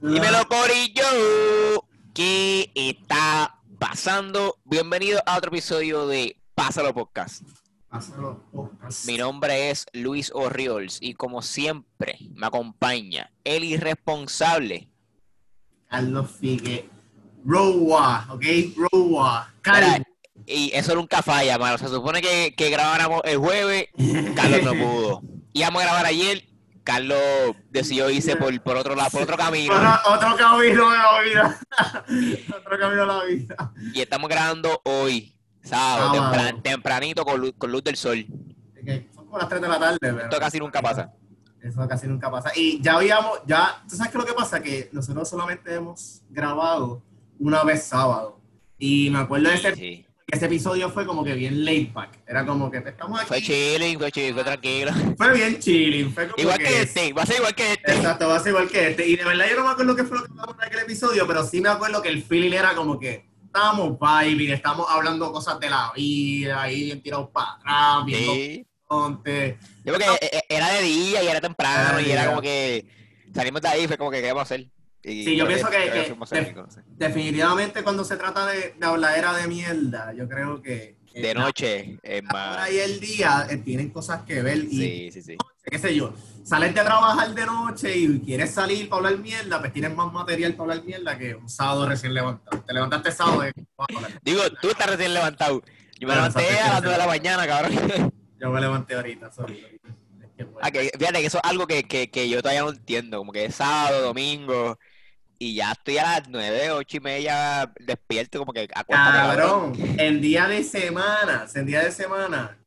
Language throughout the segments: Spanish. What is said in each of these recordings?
Dímelo, Corillo. ¿Qué está pasando? Bienvenido a otro episodio de Pásalo Podcast. Pásalo podcast. Mi nombre es Luis Orriols y como siempre me acompaña el irresponsable. Carlos Figue. Rowa, ¿ok? Carlos. Mira, Y eso nunca falla, mano. Se supone que, que grabáramos el jueves, Carlos no pudo. Íbamos a grabar ayer, Carlos decidió irse por, por otro lado, por otro camino. Otro, otro camino de la vida. otro camino de la vida. Y estamos grabando hoy, sábado, Sábado. tempran- tempranito con luz, con luz del sol. Son como las 3 de la tarde. pero- Esto casi nunca pasa. Eso casi nunca pasa. Y ya habíamos, ya, ¿tú sabes qué es lo que pasa? Que nosotros solamente hemos grabado una vez sábado. Y me acuerdo de ese, Sí. Ese episodio fue como que bien laid back. Era como que estamos aquí. Fue chilling, fue chilling, fue tranquilo. Fue bien chilling. Fue como Igual que que este, va a ser igual que este. Exacto, va a ser igual que este. Y de verdad yo no me acuerdo qué fue lo que pasó en aquel episodio, pero sí me acuerdo que el feeling era como que estábamos vibing, estamos hablando cosas de la vida, ahí bien tirados para atrás, viendo Sí. Yo porque eh, eh, era de día y era temprano y era como que salimos de ahí fue como que qué vamos a hacer. Y Sí, yo pienso que-. Definitivamente cuando se trata de, de habladera de mierda, yo creo que... que De noche es más. y el día eh, tienen cosas que ver y Sí, sí, sí. qué sé yo, sales de trabajar de noche y quieres salir para hablar mierda, pues tienes más material para hablar mierda que un sábado recién levantado. Te levantaste sábado y hablar. Digo, tú estás recién levantado. Yo me Bueno, levanté a las sí, 9 de la mañana, cabrón. Yo me levanté ahorita, sorry. ahorita. Es que, bueno. Ah, que, fíjate que eso es algo que, que, que yo todavía no entiendo. Como que es sábado, domingo. Y ya estoy a las 9, 8 y media despierto, como que Cabrón, en día de semana, en día de semana,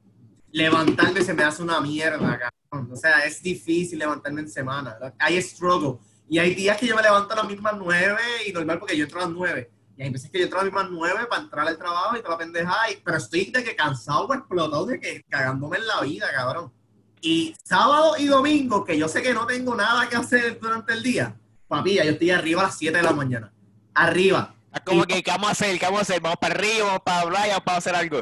levantarme se me hace una mierda, cabrón. O sea, es difícil levantarme en semana. Hay struggle. Y hay días que yo me levanto a las mismas nueve y normal porque yo entro a las nueve. Y hay veces que yo entro a las mismas nueve para entrar al trabajo y toda la pendeja. y- Pero estoy de que cansado o explotado de que cagándome en la vida, cabrón. Y sábado y domingo, que yo sé que no tengo nada que hacer durante el día, papi, yo estoy arriba a las 7 de la mañana. Arriba. Es como que, ¿qué vamos a hacer? ¿Qué vamos a hacer? ¿Vamos para arriba? ¿Vamos para hablar? ¿Vamos para hacer algo?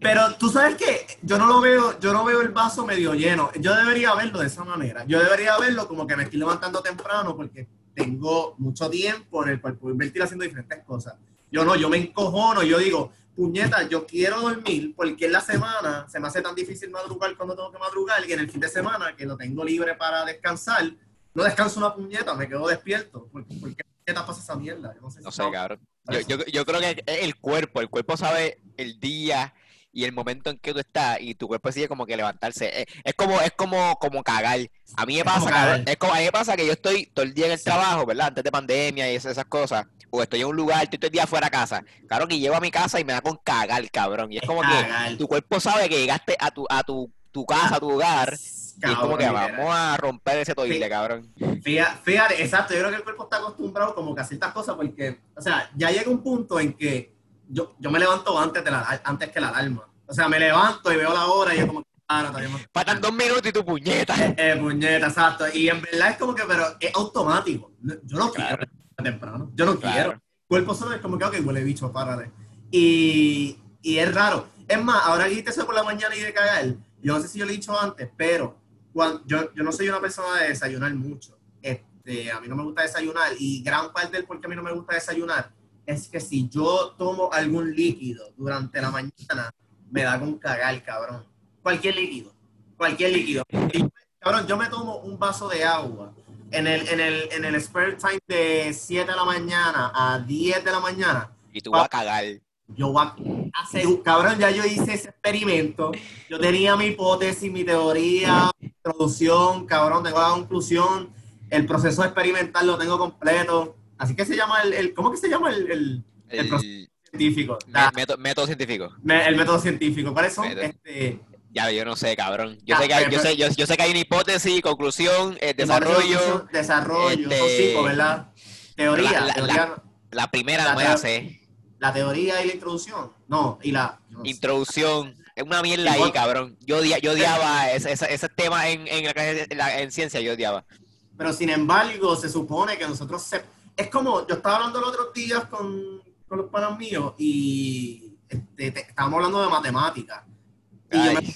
Pero tú sabes que yo no lo veo, yo no veo el vaso medio lleno. Yo debería verlo de esa manera. Yo debería verlo como que me estoy levantando temprano porque tengo mucho tiempo en el cual puedo invertir haciendo diferentes cosas. Yo no, yo me encojono, yo digo, puñeta, yo quiero dormir porque en la semana se me hace tan difícil madrugar cuando tengo que madrugar y en el fin de semana que lo tengo libre para descansar, no descanso una puñeta, me quedo despierto. ¿Por, por qué puñeta pasa esa mierda? Yo no sé, si No sé, cabrón. Yo, yo, yo creo que es el cuerpo. El cuerpo sabe el día y el momento en que tú estás y tu cuerpo decide como que levantarse. Es, es como es como como cagar. A mí me pasa, como cabrón, es como a mí me pasa que yo estoy todo el día en el Sí. trabajo, ¿verdad? Antes de pandemia y esas, esas cosas. O estoy en un lugar, estoy todo el día fuera de casa. Claro que llego a mi casa y me da con cagar, cabrón. Y es como que tu cuerpo sabe que llegaste a tu a tu, tu casa, tu hogar. Y es como que Cabrón, vamos a romper ese toile, cabrón. Fíjate, fíjate, exacto, yo creo que el cuerpo está acostumbrado como que a ciertas cosas porque, o sea, ya llega un punto en que yo, yo me levanto antes, de la, antes que la alarma. O sea, me levanto y veo la hora y yo como, ah, no, todavía. Faltan dos minutos y tu puñeta. Eh, puñeta, exacto. Y en verdad es como que, pero es automático. Yo no Claro. quiero temprano. Yo no Claro. quiero. El cuerpo solo es como que, ok, huele bicho, párale. Y, y es raro. Es más, ahora dijiste eso por la mañana y de cagar. Yo no sé si yo lo he dicho antes, pero cuando, yo, yo no soy una persona de desayunar mucho. Este, a mí no me gusta desayunar. Y gran parte del por qué a mí no me gusta desayunar es que si yo tomo algún líquido durante la mañana, me da con cagar, cabrón. Cualquier líquido. Cualquier líquido. Y, cabrón, yo me tomo un vaso de agua en el, en el, en el spare time de 7 de la mañana a 10 de la mañana. Y tú vas a cagar. Yo voy a hacer, cabrón, ya yo hice ese experimento. Yo tenía mi hipótesis, mi teoría, mi introducción, cabrón, tengo la conclusión. El proceso experimental lo tengo completo. Así que se llama el, el- ¿cómo que se llama el, el, el El, proceso científico? La- método, método científico. me- el método científico. ¿Cuáles son? Método. Este, Ya, yo no sé, cabrón. Yo Ah, sé que hay, yo sé, yo, yo sé que hay una hipótesis, conclusión, eh, desarrollo. Desarrollo. Este, cinco, ¿verdad? Teoría. la- la- teoría La primera La no me la sé. La teoría y la introducción. No, y la. no sé. Introducción. Es una mierda ahí, cabrón. Yo, odia- yo odiaba ese, ese, ese tema en, en, la, en, ciencia, yo odiaba. Pero sin embargo, se supone que nosotros se... Es como, yo estaba hablando los otros días con, con los panas míos y este, te- estábamos hablando de matemáticas. Y yo me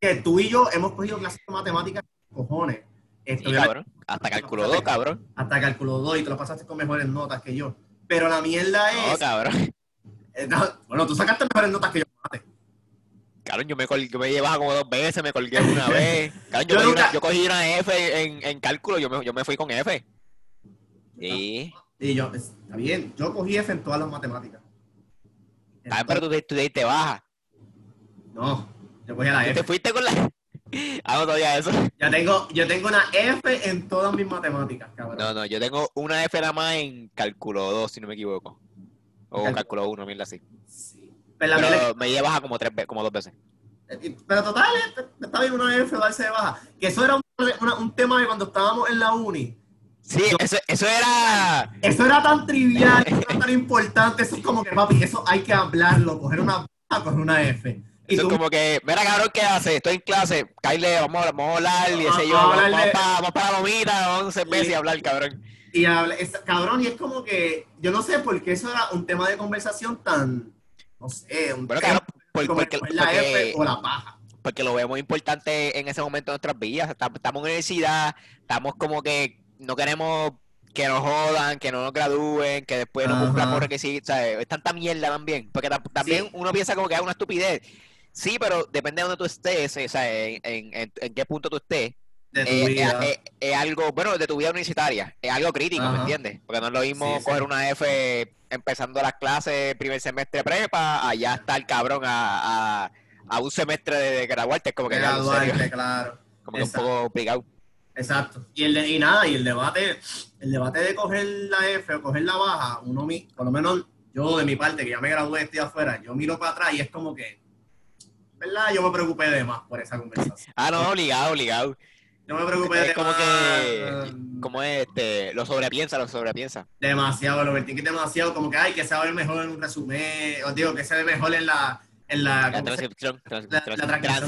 que tú y yo hemos cogido clases de matemáticas, cojones. Esto, Sí, cabrón. Hasta cálculo 2, cabrón. hasta cálculo 2 y te lo pasaste con mejores notas que yo. Pero la mierda No, es. cabrón. Eh, no, bueno, tú sacaste mejores notas que yo. mate. Cabrón, yo me, col- yo me llevaba como dos veces, me colgué una vez. Cabrón, yo, Yo cogí nunca- una, yo cogí una F en, en cálculo, yo me, yo me fui con F. Sí. Y yo, está bien, yo cogí F en todas las matemáticas. Ah, pero tú, te- tú te- te bajas. No, yo cogí la Tú te F. fuiste con la... Ah, no todavía eso. Ya tengo, yo tengo una F en todas mis matemáticas, cabrón. No, no, yo tengo una F nada más en cálculo 2, si no me equivoco. O Cálculo- cálculo 1, mierda así. Sí. Pero, la me llevas a como tres como dos veces. que- pero total, eh, está bien una F darse de baja. Que eso era un, una- un tema de cuando estábamos en la uni. Sí, eso, eso era... Eso era tan trivial, eso era tan importante. Eso es como que, papi, eso hay que hablarlo. Coger una baja, coger una F. Y Eso es tú, como que, mira cabrón, ¿qué hace? Estoy en clase, Kyle, vamos, a- vamos a hablar, y ese yo, Vamos para, vamos para la lomita, vamos a y hablar, cabrón. Y habla- es- cabrón, y es como que, yo no sé por qué eso era un tema de conversación tan, no sé, un Bueno, tema por- como porque, la F porque, o la paja. porque lo vemos importante en ese momento de nuestras vidas. Estamos, en universidad, estamos como que no queremos que nos jodan, que no nos gradúen, que después no Ajá. cumplamos requisitos, ¿sabes? Es tanta mierda también, porque tam- también Sí. uno piensa como que es una estupidez. Sí, pero depende de donde tú estés, o sea, en, en, en- en qué punto tú estés. De tu eh, vida. eh, eh, es algo, bueno, de tu vida universitaria, es algo crítico, ¿me Ajá. entiendes? Porque no es lo mismo Sí, sí. coger una F empezando las clases, primer semestre prepa, allá está el cabrón a, a, a un semestre de, de graduarte, es como que serio, Graduarte, claro. como que un poco obligado. Exacto. Y, el de- y nada, y el debate, el debate de coger la F o coger la baja, uno, mi- por lo menos yo de mi parte, que ya me gradué, estoy afuera, yo miro para atrás y es como que, ¿verdad? Yo me preocupé de más por esa conversación. Ah, no, obligado, obligado. Yo me preocupé de Es como que, como es, este, lo sobrepiensa, lo sobrepiensa. demasiado, lo vertí que demasiado, como que hay que saber mejor en un resumen, os digo, que se ve mejor en la, en la, La ¿cómo se- transcripción, la-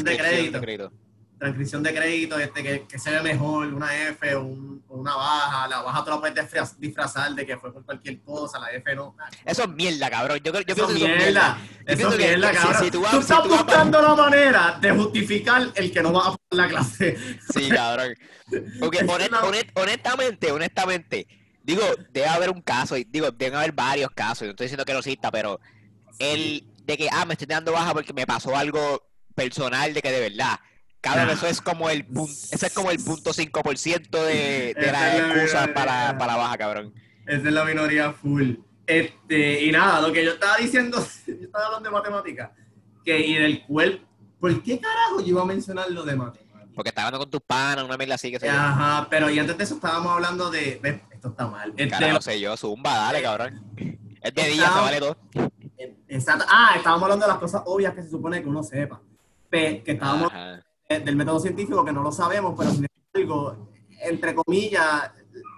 de crédito. Transcripción de crédito, este, que, que se ve mejor, una F o, un- una baja, la baja tú la puedes disfraz- disfrazar de que fue por cualquier cosa, la F no. Eso es mierda, cabrón. Yo, creo- yo Eso es que eso es mierda, Yo eso es mierda, que si- cabrón. si tú vas- tú si estás tú vas- buscando la manera de justificar el que no va a la clase. Sí, cabrón. Porque honest- honest- honestamente, honestamente, digo, debe haber un caso, y digo, deben haber varios casos, no estoy diciendo que no exista, pero el de que, ah, me estoy dando baja porque me pasó algo personal de que de verdad. Cabrón, Ah. eso es como el punto, ese es como el punto 5% de, de la excusas verdad. para, para la baja, cabrón. Esa es la minoría full. Este, y nada, lo que yo estaba diciendo, yo estaba hablando de matemáticas, que y del cuerpo, ¿por qué carajo yo iba a mencionar lo de matemáticas? Porque estás hablando con tus panas, una mierda así que se. Ajá, pero y antes de eso estábamos hablando de, ves, esto está mal. Este, Carajo, sé yo, zumba, dale, cabrón. Es de día, se Estaba- vale todo. exacto. Ah, estábamos hablando de las cosas obvias que se supone que uno sepa. Pe- que estábamos Ajá. Del método científico que no lo sabemos, pero sin embargo, entre comillas,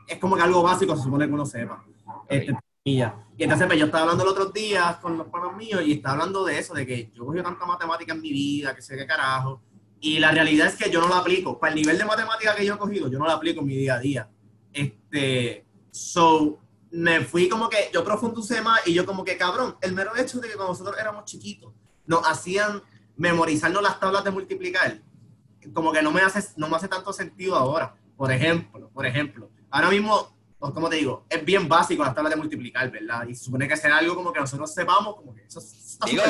es como que algo básico se supone que uno sepa. Este. Y entonces pues, yo estaba hablando el otro día con los panos míos y estaba hablando de eso, de que yo cogí tanta matemática en mi vida, que sé qué carajo. Y la realidad es que yo no la aplico. Para el nivel de matemática que yo he cogido, yo no la aplico en mi día a día. Este, so, me fui como que, yo profundicé más y yo como que, cabrón, el mero hecho de que cuando nosotros éramos chiquitos, nos hacían memorizarnos las tablas de multiplicar, como que no me hace, no me hace tanto sentido ahora. Por ejemplo, por ejemplo, ahora mismo, como te digo, es bien básico las tablas de multiplicar, ¿verdad? Y supone que sea algo como que nosotros sepamos, como que eso está Digo,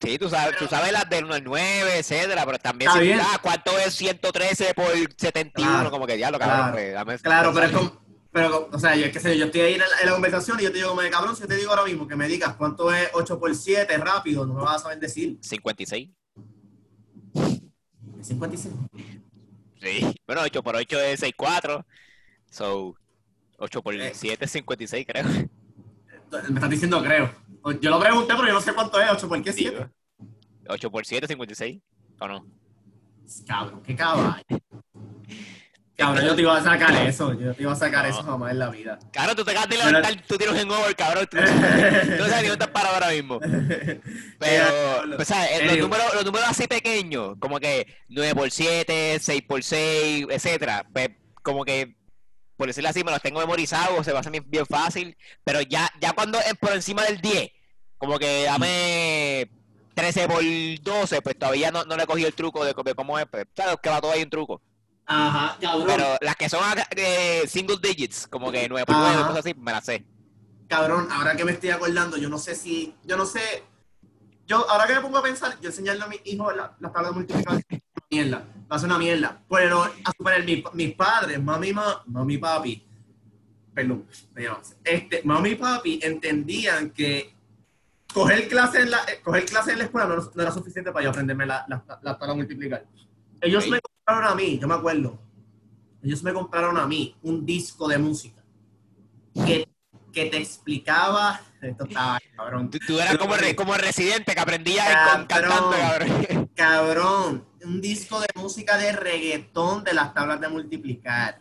sí, tú sabes, tú sabes las del 1 al 9, etcétera, pero también si bien. ah, ¿cuánto es 113 por 71? Claro, como que diablo, cabrón, claro. pues, dame Claro, pero es como, pero, o sea, yo, qué sé, yo, estoy ahí en la, en la conversación y yo te digo como de cabrón, si yo te digo ahora mismo que me digas cuánto es 8 por 7 rápido, no me vas a saber decir. 56. 56. Sí. Bueno, 8 por 8 es 64. So, 8 por Eh. 7 es 56, creo. Me estás diciendo creo. Yo lo pregunté, pero yo no sé cuánto es 8 por qué 7. 8 por 7 es 56. ¿O no? Cabrón, qué caballo. Cabrón, yo te iba a sacar eso, yo te iba a sacar No. eso jamás en la vida. Claro, tú te acabas de Pero- levantar, tú tienes un hangover, cabrón. Tú, no sabes ni dónde estás ahora mismo. Pero, o sea, eh, los, números, los números así pequeños, como que 9 por 7, 6 por 6, etcétera, pues como que, por decirlo así, me los tengo memorizados, se me hace bien, bien fácil, pero ya, ya cuando es por encima del 10, como que dame 13 por 12, pues todavía no, no le he cogido el truco de, de cómo es, pues, claro, que va todo ahí un truco. Ajá, cabrón. Pero las que son eh, single digits, como que 9 por 9, Ajá. cosas así, me las sé. Cabrón, ahora que me estoy acordando, yo no sé si, yo no sé, yo ahora que me pongo a pensar, yo enseñarle a mis hijos la, la tabla de multiplicación, es una mierda, va a ser una mierda. Pero a suponer, mi- mis padres, mami, ma, mami, papi, perdón, me este, mami y papi entendían que coger clase en la, eh, coger clase en la escuela no, no era suficiente para yo aprenderme la, la, la multiplicar. Ellos Ok. me compraron a mí, yo me acuerdo, ellos me compraron a mí un disco de música que, que te explicaba, esto estaba cabrón, Tú, tú eras como, re- como residente que aprendía Cabrón. con, cantando, cabrón. cabrón, un disco de música de reggaetón de las tablas de multiplicar.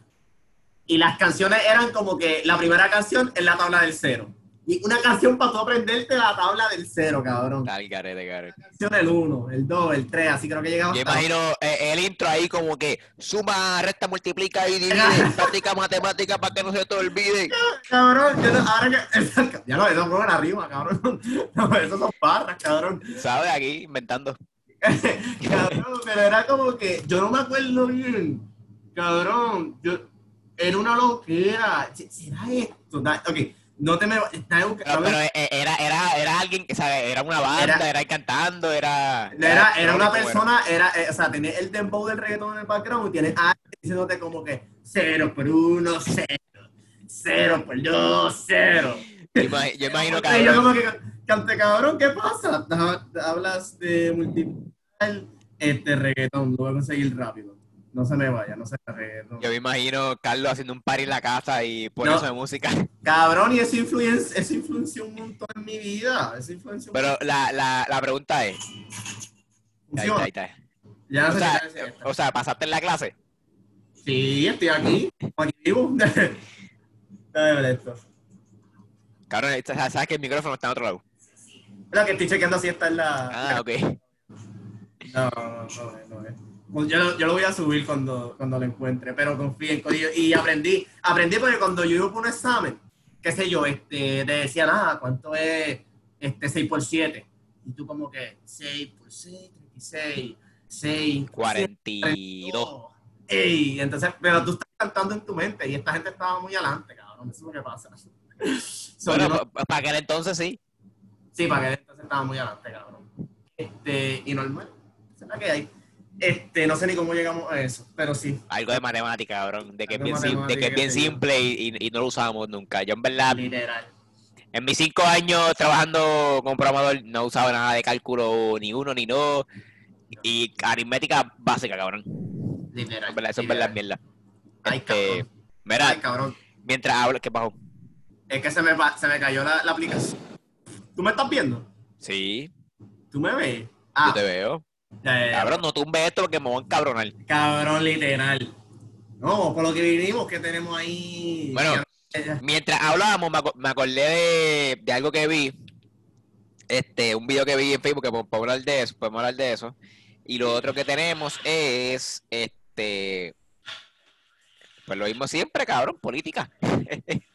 Y las canciones eran como que la primera canción es la tabla del cero. Y una canción para tú aprenderte la tabla del cero, cabrón. Dale, garete, garete. La canción el 1, el 2, el 3, así creo que llegaba Yo hasta- imagino eh, el intro ahí como que suma, resta, multiplica y divide, práctica matemática para que no se te olvide. Cabrón, yo ahora que... Ya no, eso fue una rima, cabrón. No, eso son barras, cabrón. ¿Sabes? Aquí inventando. Cabrón, pero era como que yo no me acuerdo bien. Cabrón, yo era una loquera. ¿Se- ¿Será esto? Ok, no te me está buscando. Pero, pero, eh, era, era, era alguien que, ¿sabes? Era una banda, Era- era, cantando, era... Era, era una persona, era, eh, o sea, tenía el dembow del reggaetón en el background y tiene a diciéndote como que cero por uno, cero, cero por dos, cero. Yo imagi- yo imagino que... Yo como que, cante cabrón, ¿qué pasa? Ha- Hablas de multiplicar este reggaetón, lo voy a conseguir rápido. No se me vaya, no se me reggaetón. Yo me imagino Carlos haciendo un party en la casa y por No. eso de música. Cabrón, y eso, influenció, eso influenció un montón en mi vida. Eso influenció un Pero la, la, la pregunta es... Ahí está, ahí está. Ya no O sé sea, o sea, pasaste en la clase. Sí, estoy aquí. Aquí vivo. Déjame ver esto. Cabrón, sabes que el micrófono está en otro lado. Lo que estoy chequeando si está en la. Ah, ok. No, no, no, es, no es. Pues yo, lo- yo lo voy a subir cuando, cuando lo encuentre, pero confíen. corillo. Y aprendí, aprendí porque cuando yo iba por un examen, qué sé yo, este, te decían, ah, ¿cuánto es este 6 por 7? Y tú como que 6 por 6, 36, 6 por 42. Ey, entonces, pero tú estás cantando en tu mente y esta gente estaba muy adelante, cabrón. Eso es lo que pasa. So, Bueno, no- pa- para aquel entonces sí. Sí, para que entonces estaba muy adelante, cabrón. Este, y normal. Es la que hay. Este, no sé ni cómo llegamos a eso, pero sí. Algo de matemática, cabrón. De que es bien, de que es bien simple y, y- no lo usamos nunca. Yo en verdad, Literal. en mis cinco años trabajando como programador, no usaba nada de cálculo, ni uno ni dos. Y aritmética básica, cabrón. Literal. En verdad, eso es verdad mierda. Ay, Este, cabrón. mira, Ay, cabrón. mientras hablo, ¿qué pasó? Es que se me, se me cayó la, la aplicación. ¿Tú me estás viendo? Sí, ¿Tú me ves? Ah, yo te veo. Ya. Cabrón, no tumbe esto porque me voy a encabronar. Cabrón, literal. No, por lo que vinimos, que tenemos ahí. Bueno, Mientras hablábamos, me acordé de, de algo que vi. Este, un video que vi en Facebook que podemos hablar de eso, podemos hablar de eso. Y lo otro que tenemos es este pues lo mismo siempre, cabrón, política.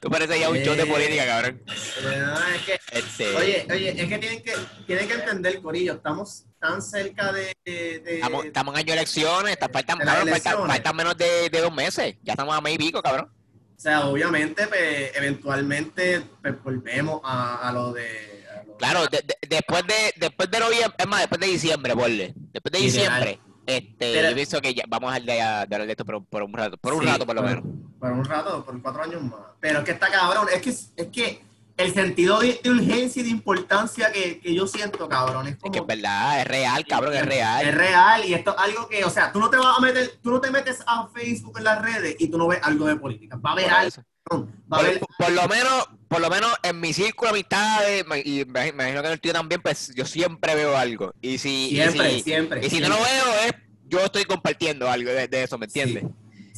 Tú pareces ya un show de Eh. política, cabrón. No, es que Este, Oye, oye, es que tienen que, tienen que entender, Corillo, estamos tan cerca de... de- estamos, estamos en año de elecciones, está- faltan, de las cabrón, faltan- elecciones. faltan menos de, de dos meses. Ya estamos a mes y pico, cabrón. O sea, obviamente, pues, eventualmente pues, volvemos a, a lo de... a lo- Claro, de- de- después de después de noviembre, es más, después de diciembre, ponle. Después de diciembre, este, Pero- yo pienso que ya vamos a hablar de, esto por, por un rato, por un Sí, rato por lo menos. Por un rato, por cuatro años más. Pero es que está cabrón, es que, es que el sentido de, de urgencia y de importancia que, que yo siento, cabrón, es Es como... que es verdad, es real, cabrón, es real. Es real y esto es algo que, o sea, tú no te vas a meter, tú no te metes a Facebook en las redes y tú no ves algo de política. Va a haber algo, va a Por, haber por lo menos, por lo menos en mi círculo de amistades, y me imagino que en el tío también, pues yo siempre veo algo. Y si, y siempre, si, siempre. y si no lo veo, es yo estoy compartiendo algo de, de eso, ¿me entiendes? Sí,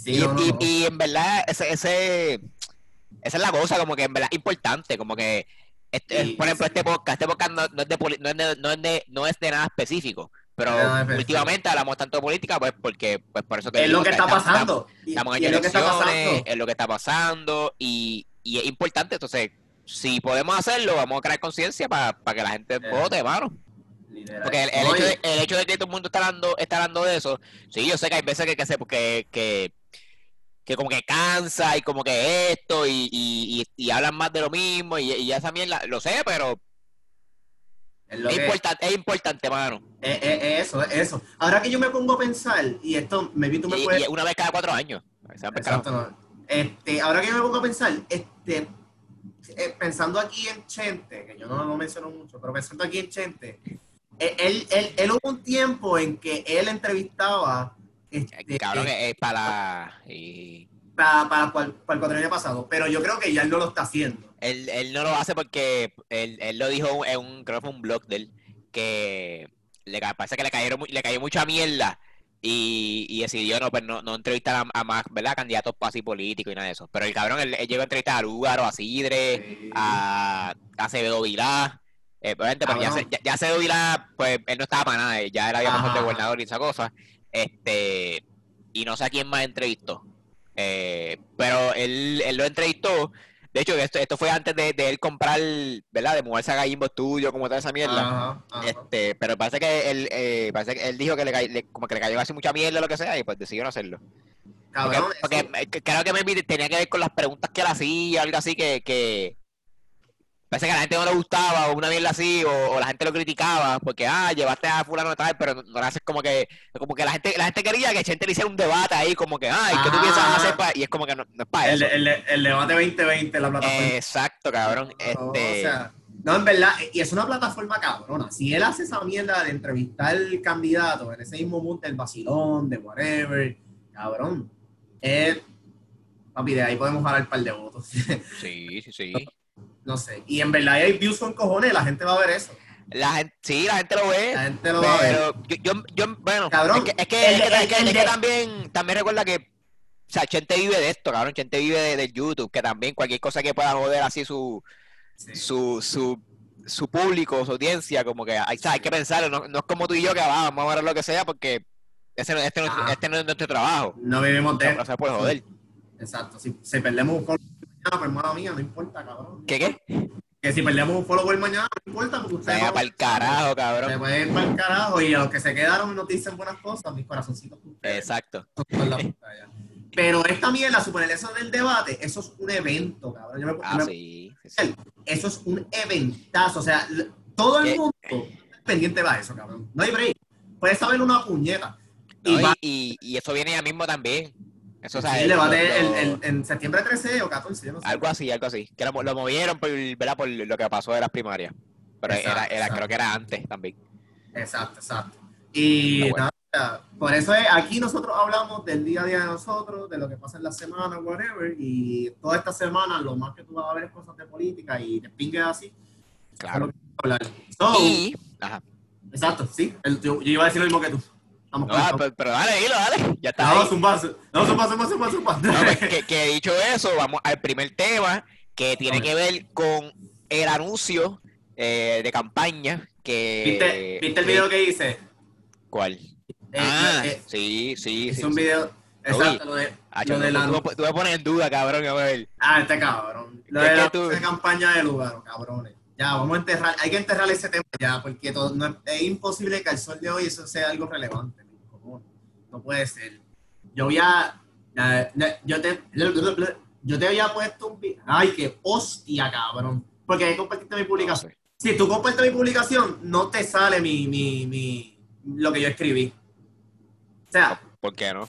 y, no, no, y- no. y en verdad, ese, ese, esa es la cosa, como que en verdad importante, como que, este, Sí, por ejemplo, sí. este podcast, este podcast no, no es de, no, es de, no, es de, no es de nada específico, pero últimamente hablamos tanto de política, pues porque, pues por eso te es lo que está pasando. Estamos en elecciones, pasando. es lo que está pasando y, y es importante, entonces, si podemos hacerlo, vamos a crear conciencia para que la gente Eh. vote, mano. Porque el, hecho de, el hecho de que todo el mundo está hablando, está hablando de eso, sí, yo sé que hay veces que, que, se- que, que, que como que cansa y como que esto y, y, y, y hablan más de lo mismo y, y esa mierda, lo sé, pero es lo es, que- importante, es importante, mano. Eh, eh, eso, eso. Ahora que yo me pongo a pensar, y esto, maybe tú me puedes... una vez cada cuatro años. Exacto, no. Este, ahora que yo me pongo a pensar, este, eh, pensando aquí en Chente, que yo no lo menciono mucho, pero pensando aquí en Chente, eh, él, él, él hubo un tiempo en que él entrevistaba este, Cabrón, es, es para... y para, para, para, el- cuatrienio pasado, pero yo creo que ya él no lo está haciendo. él, él no lo hace porque él, él lo dijo en un, creo que fue un blog de él, que le parece que le cayeron le cayó mucha mierda y, y decidió no, pues no, no entrevistar a, a más, ¿verdad? Candidatos así políticos y nada de eso. Pero el cabrón, él, él llegó a entrevistar a Lugaro, a Sidre, a, a Acevedo Vilá. Eh, pero ya, Cabrón. se- ya, ya Acevedo Vilá, pues él no estaba para nada, eh, ya era había mejor de gobernador y esa cosa. Este, y no sé a quién más entrevistó. Eh, pero él, él lo entrevistó. De hecho, esto, esto fue antes de, de él comprar, ¿verdad? De mudarse a Gallimbo Studio, como toda esa mierda. Este, pero parece que él, eh, parece que él dijo que le, le- como que le cayó así mucha mierda o lo que sea, y pues decidió no hacerlo. Cabrón, porque, creo que maybe tenía que ver con las preguntas que él hacía, algo así que, que parece que a la gente no le gustaba, o una mierda así, o, o la gente lo criticaba, porque ah, llevaste a fulano tal, pero no, no le haces como que, como que la gente, la gente quería que Chente le hiciera un debate ahí, como que, ay, ¿qué tú Ah. piensas hacer? pa-?" Y es como que no, no es para el, eso. el, el debate 2020, la plataforma. Exacto, cabrón. Este, o sea, no, en verdad, y es una plataforma cabrona. Si él hace esa mierda de entrevistar al candidato en ese mismo mood del vacilón, de whatever, cabrón, eh, papi, de ahí podemos jalar un par de votos. sí, sí, sí. no sé. Y en verdad hay views con cojones, la gente va a ver eso. La gente, sí, la gente lo ve. La gente lo va a ver. Pero yo, yo, yo, bueno, Cabrón, es que, es que, el- es que- el- es que- el es que de- también, también recuerda que, o sea, Chente vive de esto, cabrón, Chente vive de, de YouTube, que también cualquier cosa que pueda joder así su, Sí. su, su, su público, su audiencia, como que hay, o sea, hay que pensarlo, no, no es como tú y yo que ah, vamos a ver lo que sea, porque ese, este, no, este no es nuestro trabajo, No vivimos o de sea, no se puede joder. Exacto. Si, si perdemos un mañana, pues mía, no importa, cabrón. ¿Qué qué? Que si perdemos un follower mañana, no importa, porque Se ustedes para el carajo, Se cabrón. puede ir para el carajo y a los que se quedaron nos dicen buenas cosas, mis corazoncitos. Exacto. Pero esta mierda, suponer eso del debate, eso es un evento, cabrón. Yo me- Ah, me- sí. sí. Eso es un eventazo. O sea, todo el ¿Qué? mundo pendiente va a eso, cabrón. No hay break. Puedes saber una puñeta. Y No, y, y, y eso viene ya mismo también. Eso, o sea, el el- debate lo- el- el- en septiembre 13 o 14, yo no sé. Algo así, algo así. Que lo, lo movieron por, ¿verdad? por lo que pasó de las primarias. Pero Exacto, era, era, exacto. creo que era antes también. Exacto, exacto. Y Está bueno. nada, por eso es, aquí nosotros hablamos del día a día de nosotros, de lo que pasa en la semana, whatever, y toda esta semana lo más que tú vas a ver es cosas de política y de pingue así. Claro. So, Y. Ajá. Exacto, sí. Yo, yo iba a decir lo mismo que tú. Vamos No, ah, eso. pero, pero dale, dilo, dale. Ya está. No, zumba, zu- no, zumba, zumba, zumba, zumba. No, pues, que, que dicho eso, vamos al primer tema que tiene que ver con el anuncio eh, de campaña que. ¿Viste, ¿Viste el video que hice? ¿Cuál? Eh, ah, eh, sí, sí, sí. un sí. video. Exacto, lo de, Ah, lo de tú, la- tú tú me pones en duda, cabrón, a ver. Ah, este cabrón. Lo Es de la tú- de campaña de lugar, cabrones. Ya, vamos a enterrar. Hay que enterrar ese tema ya, porque todo, no es, imposible que al sol de hoy eso sea algo relevante. No puede ser. Yo había. Yo te, yo te había puesto un. vi- Ay, qué hostia, cabrón. Porque compartiste mi publicación. Si tú compartes mi publicación, no te sale mi, mi, mi, lo que yo escribí. O sea, ¿Por qué no?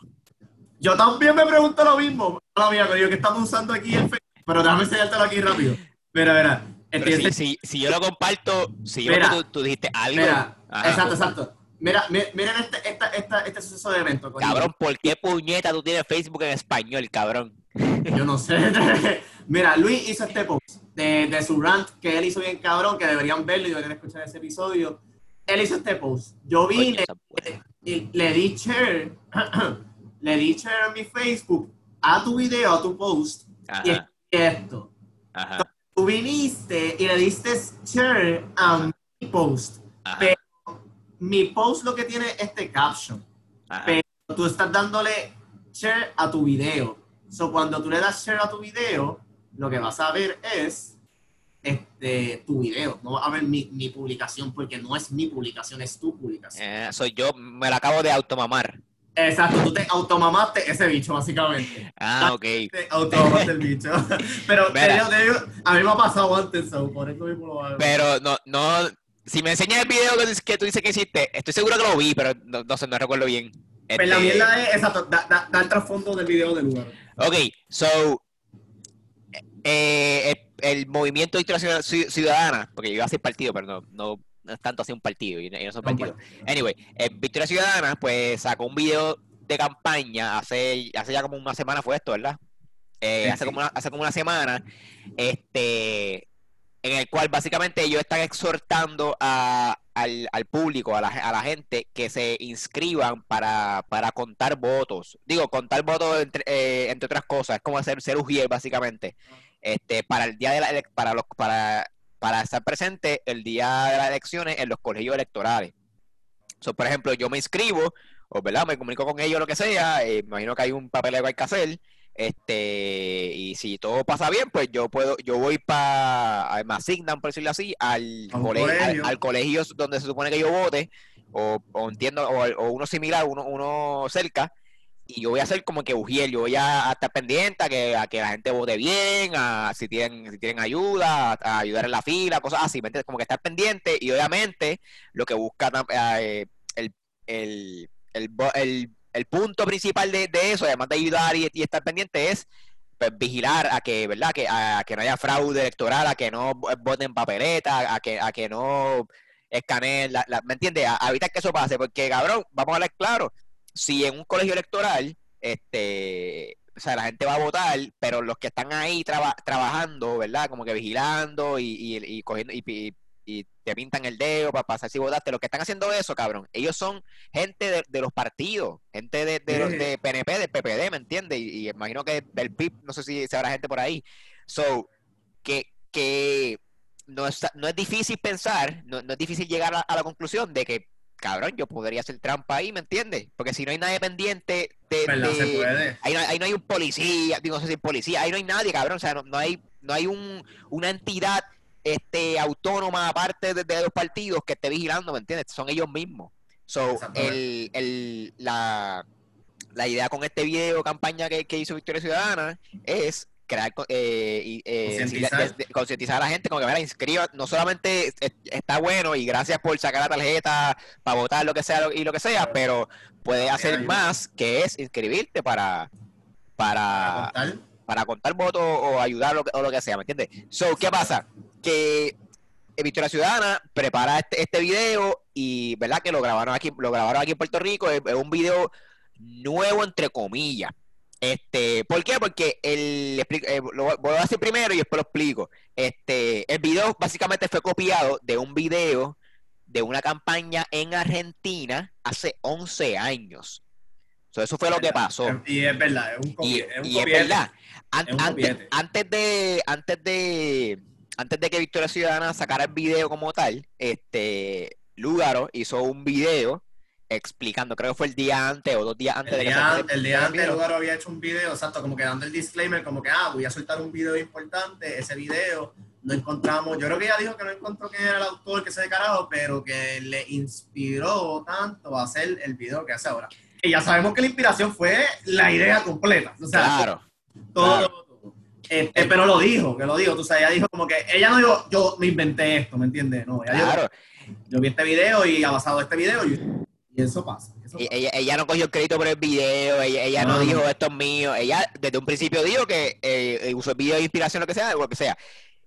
yo también me pregunto lo mismo. La mía, que estamos usando aquí en Facebook. Pero déjame enseñártelo aquí rápido. Mira, mira. Si, si, si yo lo comparto, si yo Mira. tú, tú dijiste algo. Mira, Ajá. exacto, exacto. Mira, mi- miren este, esta, esta, este suceso de evento. coño. Cabrón, ¿por qué puñeta tú tienes Facebook en español, cabrón? Yo no sé. Mira, Luis hizo este post de, de su rant que él hizo bien cabrón, que deberían verlo y deberían escuchar ese episodio. Él hizo este post. Yo vine esa buena. y le di share, le di share en mi Facebook a tu video, a tu post, y Ajá, escribí esto. ajá, Tú viniste y le diste share a mi post. ajá, Pero mi post lo que tiene es este caption. ajá. pero tú estás dándole share a tu video. So, cuando tú le das share a tu video, lo que vas a ver es este, tu video, no vas a ver mi, mi publicación porque no es mi publicación, es tu publicación. Eh, soy yo, me la acabo de automamar. Exacto, tú te automamaste ese bicho, básicamente. Ah, ok. Te automamaste el bicho. Pero te digo, te digo, a mí me ha pasado antes, so, por eso mismo lo hago. Pero no, no, si me enseñas el video que, tú dices que hiciste, estoy seguro que lo vi, pero no, no sé, no recuerdo bien. Pues la Este, mierda es, exacto, da, da, da el trasfondo del video del lugar. Ok, so, eh, el, el movimiento de Victoria Ciudad- Ciudadana, porque yo iba a hacer partido, pero no, no, no es tanto así un partido, y no, y no son partidos. Anyway, eh, Victoria Ciudadana, pues sacó un video de campaña hace, hace ya como una semana fue esto, ¿verdad? Eh, Sí, hace, sí. Como una, hace como una semana, este, en el cual básicamente ellos están exhortando a, al, al público, a la, a la gente, que se inscriban para, para contar votos. Digo, contar votos entre, eh, entre otras cosas, es como hacer ser ujier básicamente, este, para el día de la para los, para, para estar presente el día de las elecciones en los colegios electorales. So, por ejemplo, yo me inscribo, o verdad, me comunico con ellos, lo que sea, eh, me imagino que hay un papeleo que hay que hacer, este, y si todo pasa bien, pues yo puedo, yo voy para, me asignan, por decirlo así, al, A un cole- al- colegio. al colegio donde se supone que yo vote, o, o entiendo, o, o uno similar, uno, uno cerca, y yo voy a hacer como que Ujiel, yo voy a, estar pendiente a que, que la gente vote bien, a si tienen, si tienen ayuda, a, ayudar en la fila, cosas así, ¿me? Como que estar pendiente y obviamente lo que busca tam- eh, el, el, el, el- punto principal de, de eso, además de ayudar y, y estar pendiente, es pues, vigilar a que, ¿verdad? Que, que no haya fraude electoral, a que no voten papeleta, a que, a que no escaneen, ¿me entiendes? A, a evitar que eso pase, porque cabrón, vamos a hablar claro, si en un colegio electoral, este, o sea, la gente va a votar, pero los que están ahí traba- trabajando, ¿verdad? Como que vigilando y, y, y cogiendo y, te pintan el dedo para pasar si votaste, los que están haciendo eso, cabrón, ellos son gente de, de los partidos, gente de, de, los- de PNP, del PPD, ¿me entiendes? Y, y imagino que del PIB, no sé si se habrá gente por ahí. So, que, que no, es, no es difícil pensar, no, no es difícil llegar a, a la conclusión de que, cabrón, yo podría hacer trampa ahí, ¿me entiendes? Porque si no hay nadie pendiente de... ¿Verdad? Se de- puede. ahí, no, ahí no hay un policía, digo, no sé si policía, ahí no hay nadie, cabrón, o sea, no, no hay, no hay un, una entidad este, autónoma aparte de, de los partidos que esté vigilando, ¿me entiendes? Son ellos mismos. So, el, el, la, la idea con este video campaña que, que hizo Victoria Ciudadana es crear eh, y, eh, Concientizar. a la gente como que mira, inscriba, no solamente es- está bueno y gracias por sacar la tarjeta para votar lo que sea y lo que sea, pero puede hacer más que es inscribirte para para, Para contar. para contar votos o ayudar lo que- o lo que sea, ¿me entiendes? So, ¿qué pasa? Que Victoria Ciudadana prepara este, este video y, ¿verdad? Que lo grabaron aquí, lo grabaron aquí en Puerto Rico, es, es un video nuevo entre comillas. Este, ¿por qué? Porque el eh, lo voy a decir primero y después lo explico. Este, el video básicamente fue copiado de un video de una campaña en Argentina hace 11 años. So, eso fue lo que pasó. Y es verdad, es un, Y, es un y es verdad. An- Es un antes, antes de antes de antes de que Victoria Ciudadana sacara el video como tal, este Lugaro hizo un video explicando, creo que fue el día antes o dos días antes El de que día, sacara an- el día antes. Lugaro había hecho un video, exacto, como que dando el disclaimer, como que, ah, voy a soltar un video importante, ese video no encontramos, yo creo que ella dijo que no encontró quién era el autor, que se de carajo, pero que le inspiró tanto a hacer el video que hace ahora. Y ya sabemos que la inspiración fue la idea completa, o sea, Claro, todo, claro. todo, todo. Este, pero lo dijo, que lo dijo, tú sabes, ella dijo como que, ella no dijo, yo me inventé esto, ¿me entiendes? No, ella dijo, claro. yo vi este video y ha basado este video y eso pasa. eso Y pasa. ella, ella no cogió el crédito por el video, ella, ella no dijo esto es mío, ella desde un principio dijo que eh, usó el video de inspiración, lo que sea, lo que sea.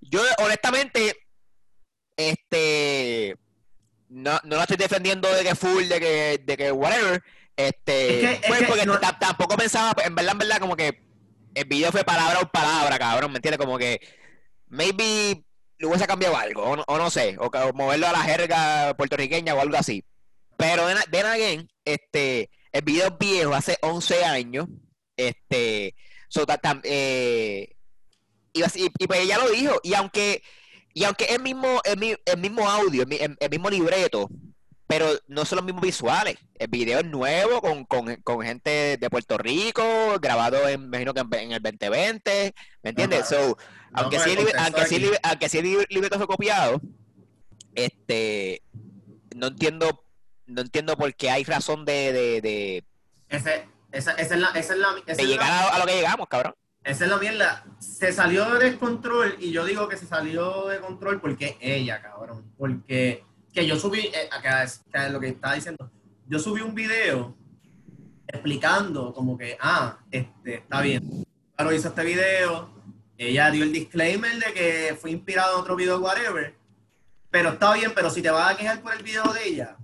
Yo honestamente, este, no, no la estoy defendiendo de que full, de que, de que whatever, este, Es que- pues, que porque no- tampoco pensaba, en verdad, en verdad, como que el video fue palabra por palabra, cabrón, ¿me entiendes? Como que maybe le hubiese cambiado algo, o no, o no sé, o, o moverlo a la jerga puertorriqueña o algo así. Pero then again, este, el video es viejo, hace 11 años, este, so, ta- tam- eh, y, y pues ella lo dijo, y aunque, y aunque el mismo, el, mi- el mismo audio, el, mi- el- el mismo libreto, pero no son los mismos visuales. El video es nuevo, con, con, con gente de Puerto Rico, grabado en, imagino que en, en el 2020, ¿me entiendes? So, aunque, sí, aunque, sí, aunque sí el libre- libreto fue copiado, este, no entiendo, no entiendo por qué hay razón de, de, de, Ese, esa, esa es la, esa es la, esa de es llegar la- a, a lo que llegamos, cabrón. esa es la mierda. Se salió de descontrol y yo digo que se salió de control porque ella, cabrón. Porque que yo subí, eh, acá es, que es lo que estaba diciendo, yo subí un video explicando como que, ah, este, está bien. Claro, hizo este video, ella dio el disclaimer de que fue inspirado en otro video, whatever. Pero está bien, pero si te vas a quejar por el video de ella,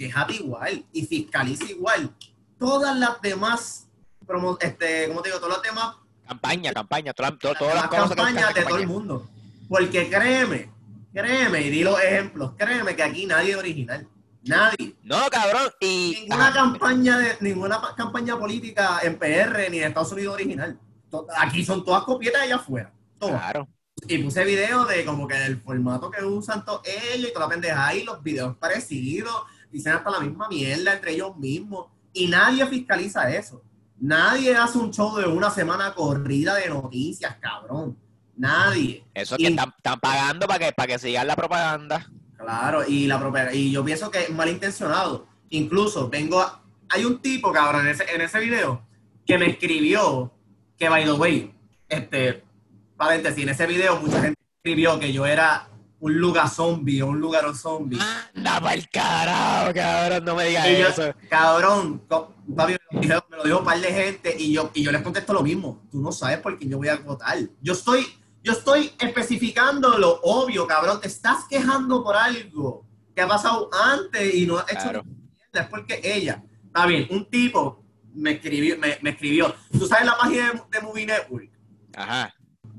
quejate igual y fiscaliza igual. Todas las demás, promo, este, como te digo, todas las demás Campaña, campaña, todas, todas, las las cosas campañas de la todo el campaña. mundo. Porque créeme, créeme, y di los ejemplos, créeme que aquí nadie es original. Nadie. No, cabrón, y... Ninguna ajá, campaña de, ninguna pa- campaña política en PR ni en Estados Unidos original. Aquí son todas copietas allá afuera. Todas. Claro. Y puse videos de como que el formato que usan todos ellos y toda la pendeja y los videos parecidos, dicen hasta la misma mierda entre ellos mismos. Y nadie fiscaliza eso. Nadie hace un show de una semana corrida de noticias, cabrón. Nadie. Eso es que Y- están, están pagando para que, para que sigan la propaganda. Claro, y la y yo pienso que es malintencionado. Incluso vengo a- hay un tipo, cabrón, en ese, en ese video que me escribió que by the way, este paréntesis, en ese video mucha gente escribió que yo era un lugar zombie o un lugar zombie. Anda pa'l carajo, cabrón, no me digas yo, eso. cabrón, papi, me lo, dijo, me lo dijo un par de gente y yo, y yo les contesto lo mismo. Tú no sabes por quién yo voy a votar. Yo estoy, yo estoy especificando lo obvio, cabrón. Te estás quejando por algo que ha pasado antes y no has hecho Claro. Es porque ella. Está bien, un tipo me escribió, me, me escribió. ¿Tú sabes la página de, de Movie Network? Ajá.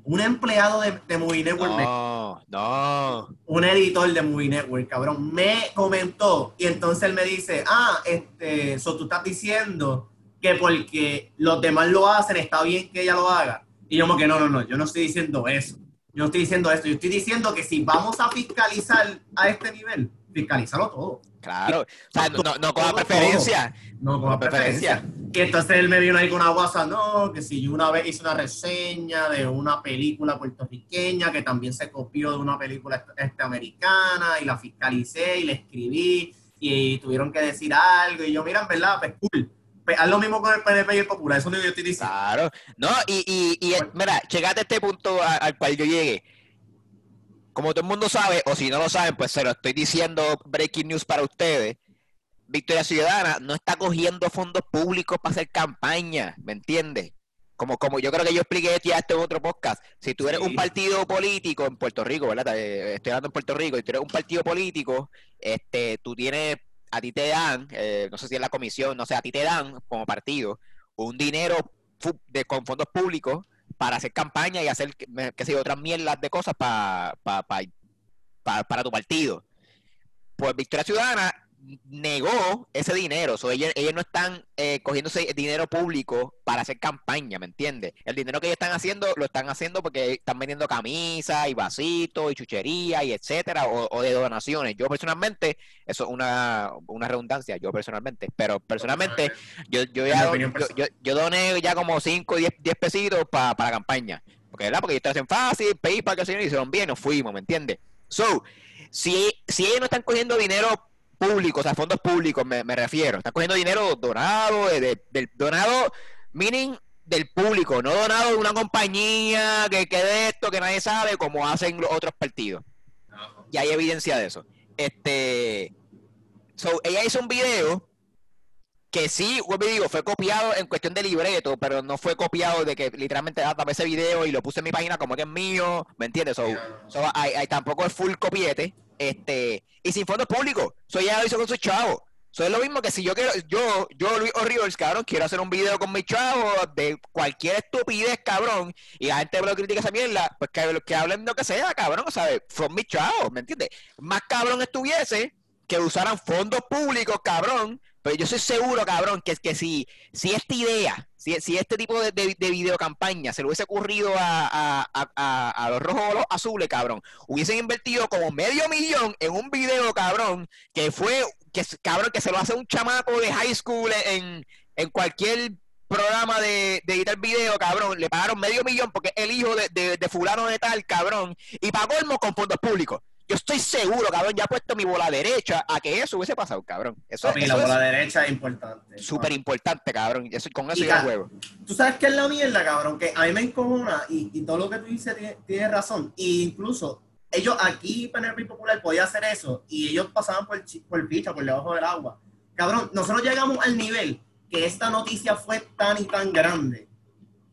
Un empleado de, de Movie Network me No, no. un editor de Movie Network, cabrón, me comentó y entonces él me dice, ah, este, so tú estás diciendo que porque los demás lo hacen está bien que ella lo haga. Y yo como que no, no, no, yo no estoy diciendo eso. Yo no estoy diciendo esto, yo estoy diciendo que si vamos a fiscalizar a este nivel, fiscalízalo todo. Claro. O sea, no, no, no coja Todo, preferencia. No, con Con preferencia. Y entonces él me vino ahí con una guasa, no, que si yo una vez hice una reseña de una película puertorriqueña que también se copió de una película est- este, americana y la fiscalicé y le escribí y tuvieron que decir algo y yo, mira, en verdad, pues cool. Pues, haz lo mismo con el PNP y el Popular, eso es lo que yo. Claro. No, y, y, y eh, mira, checate este punto a- al cual yo llegué. Como todo el mundo sabe, o si no lo saben, pues se lo estoy diciendo breaking news para ustedes. Victoria Ciudadana no está cogiendo fondos públicos para hacer campaña, ¿me entiendes? Como, como yo creo que yo expliqué ya esto en otro podcast. Si tú eres Sí. un partido político en Puerto Rico, ¿verdad? Eh, Estoy hablando en Puerto Rico, y tú eres un partido político, este, tú tienes, a ti te dan, eh, no sé si es la comisión, no sé, a ti te dan como partido un dinero de, con fondos públicos para hacer campaña y hacer, qué sé yo, otras mierdas de cosas pa- pa- pa- para tu partido. Pues Victoria Ciudadana negó ese dinero. So, ellos, ellos no están eh, cogiéndose dinero público para hacer campaña, ¿me entiendes? El dinero que ellos están haciendo, lo están haciendo porque están vendiendo camisas y vasitos y chuchería y etcétera, o, o de donaciones. Yo personalmente, eso es una, una redundancia, yo personalmente, pero personalmente yo, yo, ya don- yo, personal. yo- yo doné ya como 5 o 10, 10 pesitos pa- para campaña. Porque, ¿verdad? Porque ellos te hacen fácil, PayPal, que se y hicieron bien, nos fuimos, ¿me entiendes? So, si, si ellos no están cogiendo dinero público, o sea, fondos públicos me, me refiero, están cogiendo dinero donado, de- de- del donado, meaning del público, no donado de una compañía que, que de esto, que nadie sabe, como hacen los otros partidos y hay evidencia de eso. Este, so, ella hizo un video que sí, vuelvo digo, fue copiado en cuestión de libreto, pero no fue copiado de que literalmente ah, dame ese video y lo puse en mi página como que es mío, ¿me entiendes? So, so, hay, hay- tampoco es full copiete, este, y sin fondos públicos, so ella lo hizo con sus chavos. So, es lo mismo que si yo quiero, yo, yo, Luis O'Rivers, cabrón, quiero hacer un video con mis chavos de cualquier estupidez, cabrón, y la gente lo critica esa mierda, pues que, que hablen lo que sea, cabrón, sea, from mis chavos, ¿me entiendes? Más cabrón estuviese que usaran fondos públicos, cabrón, pero yo soy seguro, cabrón, que, que si, si esta idea, si, si este tipo de, de, de videocampaña se le hubiese ocurrido a, a, a, a- los rojos o los azules, cabrón, hubiesen invertido como medio millón en un video, cabrón, que fue que, cabrón, que se lo hace un chamaco de high school en, en cualquier programa de, de editar video, cabrón, le pagaron medio millón porque es el hijo de, de, fulano de tal, cabrón, y pagó el con fondos públicos. Yo estoy seguro, cabrón, ya he puesto mi bola derecha a que eso hubiese pasado, cabrón. Eso, Papi, eso la bola es derecha es importante. súper importante, cabrón. Eso, con eso Y yo juego. Tú sabes qué es la mierda, cabrón, que a mí me encojona y, y todo lo que tú dices tiene, tiene razón. E incluso ellos aquí, Penelope Popular, podía hacer eso y ellos pasaban por, por picha, por debajo del agua. Cabrón, nosotros llegamos al nivel que esta noticia fue tan y tan grande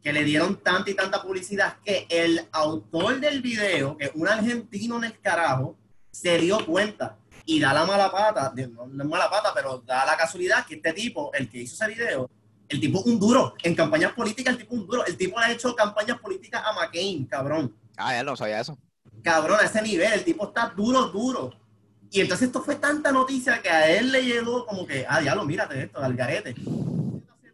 que le dieron tanta y tanta publicidad que el autor del video, que es un argentino en el carajo, se dio cuenta y da la mala pata, no, es mala pata, pero da la casualidad que este tipo, el que hizo ese video, el tipo un duro. En campañas políticas, el tipo un duro. El tipo le ha hecho campañas políticas a McCain, cabrón. Ah, ya no sabía eso. Cabrón, a ese nivel, el tipo está duro, duro. Y entonces esto fue tanta noticia que a él le llegó como que, ah, diablo, mírate esto, al garete.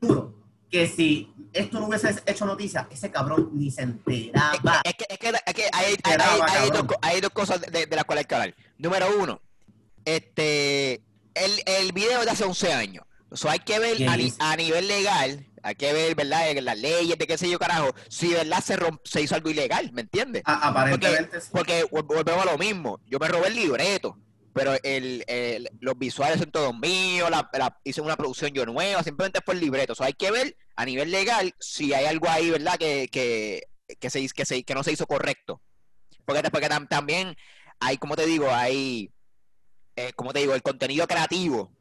Duro. Que si esto no hubiese hecho noticia, ese cabrón ni se enteraba. Es que, es que, es que hay, hay- dos, hay dos cosas de, de las cuales hay que hablar. Número uno, este, el, el video es de hace 11 años. Eso hay que ver a, ni- Viejísimo. a nivel legal, hay que ver, ¿verdad? En las leyes de qué sé yo, carajo, si verdad se, romp- se hizo algo ilegal, ¿me entiendes? A- aparentemente sí. Porque vol- volvemos a lo mismo. Yo me robé el libreto, pero el, el- los visuales son todos míos, la, hice una producción yo nueva, simplemente fue el libreto. O hay que ver a nivel legal si hay algo ahí, ¿verdad? Que, que, que, se, que, se, que no se hizo correcto. Porque, porque tam- también hay, como te digo, hay, eh, como te digo, el contenido creativo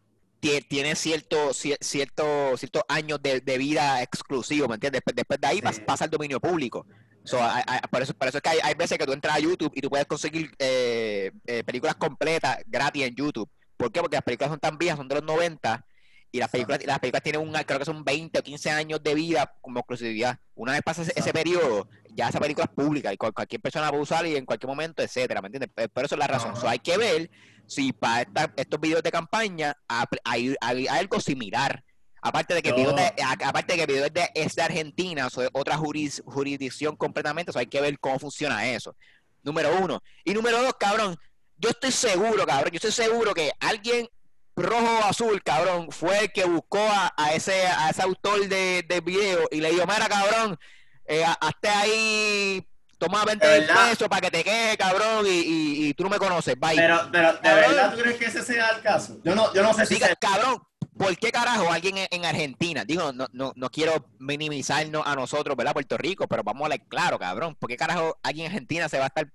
tie- tiene cierto, cier- cierto, ciertos años de, de vida exclusivo, ¿me entiendes? Después, después de ahí Sí. pasa al dominio público. So, hay- hay- por, eso, por eso es que hay, hay veces que tú entras a YouTube y tú puedes conseguir eh, eh, películas completas gratis en YouTube. ¿Por qué? Porque las películas son tan viejas, son de los 90 y las películas, las películas tienen un, creo que son 20 o 15 años de vida como exclusividad. Una vez pasa ese, periodo, ya esa película es pública y cual- cualquier persona puede usar y en cualquier momento, etcétera, ¿me entiendes? Eh, Por eso es la razón. So, hay que ver si para esta- estos videos de campaña ha- hay, hay algo similar. Aparte de que de- a- aparte de que el video es de, es de Argentina, eso es otra juris- jurisdicción completamente, eso hay que ver cómo funciona eso. Número uno. Y número dos, cabrón, yo estoy seguro, cabrón, yo estoy seguro que alguien rojo o azul, cabrón, fue el que buscó a, a ese a ese autor de, del video y le dijo, mira, cabrón, eh, hazte ahí, toma 20 De mil pesos para que te quede, cabrón, y, y, y tú no me conoces, bye. Pero, pero, ¿de Cabrón. verdad tú crees que ese sea el caso? Yo no, yo no sé si Diga, sea- cabrón, ¿por qué carajo alguien en, en Argentina? Digo, no, no, no quiero minimizarnos a nosotros, ¿verdad? Puerto Rico, pero vamos a hablar claro, cabrón. ¿Por qué carajo alguien en Argentina se va a estar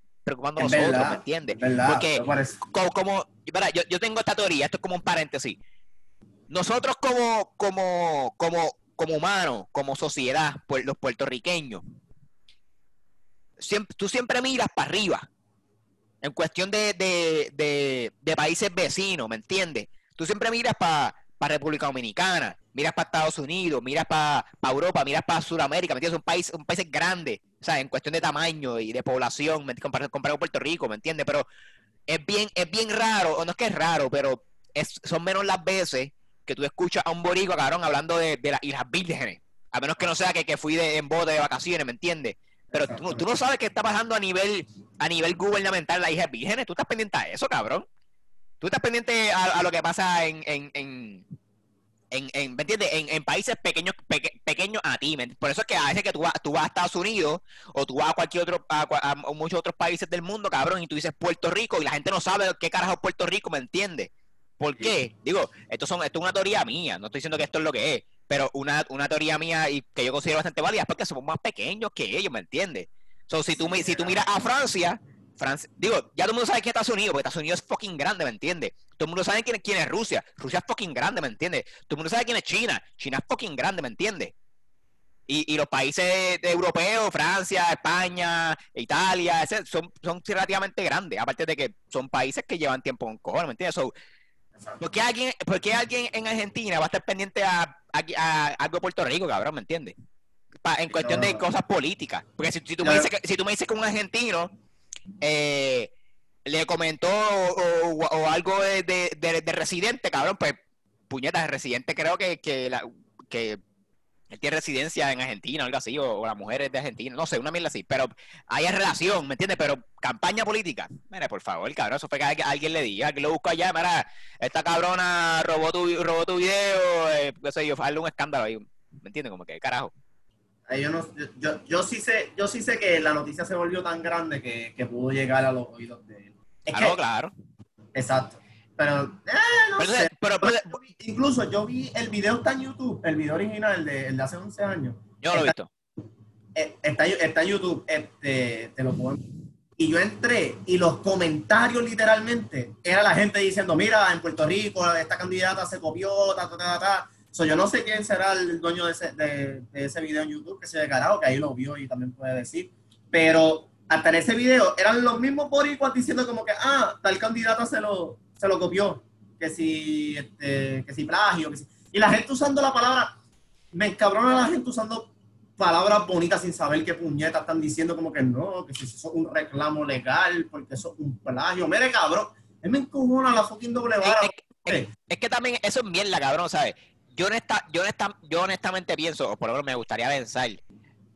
Es nosotros, verdad, ¿me entiendes? verdad, Porque como, como verá, yo, yo tengo esta teoría, esto es como un paréntesis. Nosotros como, como, como, como humanos, como sociedad, pues, los puertorriqueños, siempre, tú siempre miras para arriba. En cuestión de, de, de, de países vecinos, ¿me entiendes? Tú siempre miras para República Dominicana, miras para Estados Unidos, miras para Europa, miras para Sudamérica, ¿me entiendes? Son países, un países grandes, o sea, en cuestión de tamaño y de población, comparado, comparado Puerto Rico, ¿me entiendes? Pero es bien, es bien raro, o no es que es raro, pero son menos las veces que tú escuchas a un boricua, cabrón, hablando de, de las Islas Vírgenes. A menos que no sea que, que fui de, en bote de vacaciones, ¿me entiendes? Pero tú, no sabes qué está pasando a nivel, a nivel gubernamental en las Islas Vírgenes. Tú estás pendiente a eso, cabrón. Tú estás pendiente a, a lo que pasa en, en, en, en, en- ¿me entiendes? En, en países pequeños peque- pequeños a ti. ¿me- Por eso es que a veces que tú vas, tú vas a Estados Unidos o tú vas a cualquier otro, a, muchos otros países del mundo, cabrón, y tú dices Puerto Rico y la gente no sabe qué carajo es Puerto Rico, ¿me entiendes? ¿Por qué? Digo, esto, son, esto es una teoría mía, no estoy diciendo que esto es lo que es, pero una, una teoría mía y que yo considero bastante válida es porque somos más pequeños que ellos, ¿me entiendes? So, si, tú, si tú miras a Francia, Francia, digo, ya todo el mundo sabe quién es Estados Unidos, porque Estados Unidos es fucking grande, ¿me entiendes? Todo el mundo sabe quién, es- quién es Rusia, Rusia es fucking grande, ¿me entiendes? Todo el mundo sabe quién es China, China es fucking grande, ¿me entiendes? Y, y los países de- europeos, Francia, España, Italia, ese- son, son relativamente grandes, aparte de que son países que llevan tiempo con cojones, ¿me entiendes? So, ¿por, qué alguien, por qué alguien en Argentina va a estar pendiente a, a- a algo de Puerto Rico, cabrón, ¿me entiendes? Pa- en cuestión de cosas políticas. Porque si, si tú me dices que, si tú me dices que un argentino eh, le comentó o, algo de, de- de- de residente, cabrón, pues puñetas, residente creo que, que, la- que él tiene residencia en Argentina, algo así, o, la mujer es de Argentina, no sé, una mierda así, pero hay relación, ¿me entiendes? Pero campaña política, mire, por favor, cabrón, eso fue que alguien, le diga, que lo busco allá, mira, esta cabrona robó tu, robó tu video, eh, sé yo, hazle un escándalo ahí, ¿me entiendes? Como que, carajo. Ay, Yo, no, yo, yo, yo sí sé, yo sí sé que la noticia se volvió tan grande que, que pudo llegar a los oídos de él. Es Claro, que- claro. Exacto. Pero, eh, no Pero, sé. pero, pero- Incluso yo vi el video está en YouTube, el video original, el de, el de hace 11 años. yo lo he visto. Eh, Está, está en YouTube, este, te lo puedo y yo entré y los comentarios literalmente era la gente diciendo, mira, en Puerto Rico esta candidata se copió, ta, ta, ta, ta. So, yo no sé quién será el dueño de ese, de, de ese video en YouTube, que se de carajo, que ahí lo vio y también puede decir. Pero hasta en ese video eran los mismos boricuas diciendo como que, ah, tal candidata se lo, se lo copió, que si, este, que si plagio, que si... Y la gente usando la palabra, me encabrona la gente usando palabras bonitas sin saber qué puñetas están diciendo, como que no, que si eso es un reclamo legal, porque eso es un plagio. Mire, cabrón, él me encojona la fucking doble vara. Es, es- es que también eso es mierda, cabrón, ¿sabes? Yo, honesta, yo, honesta- yo honestamente pienso, o por lo menos me gustaría pensar,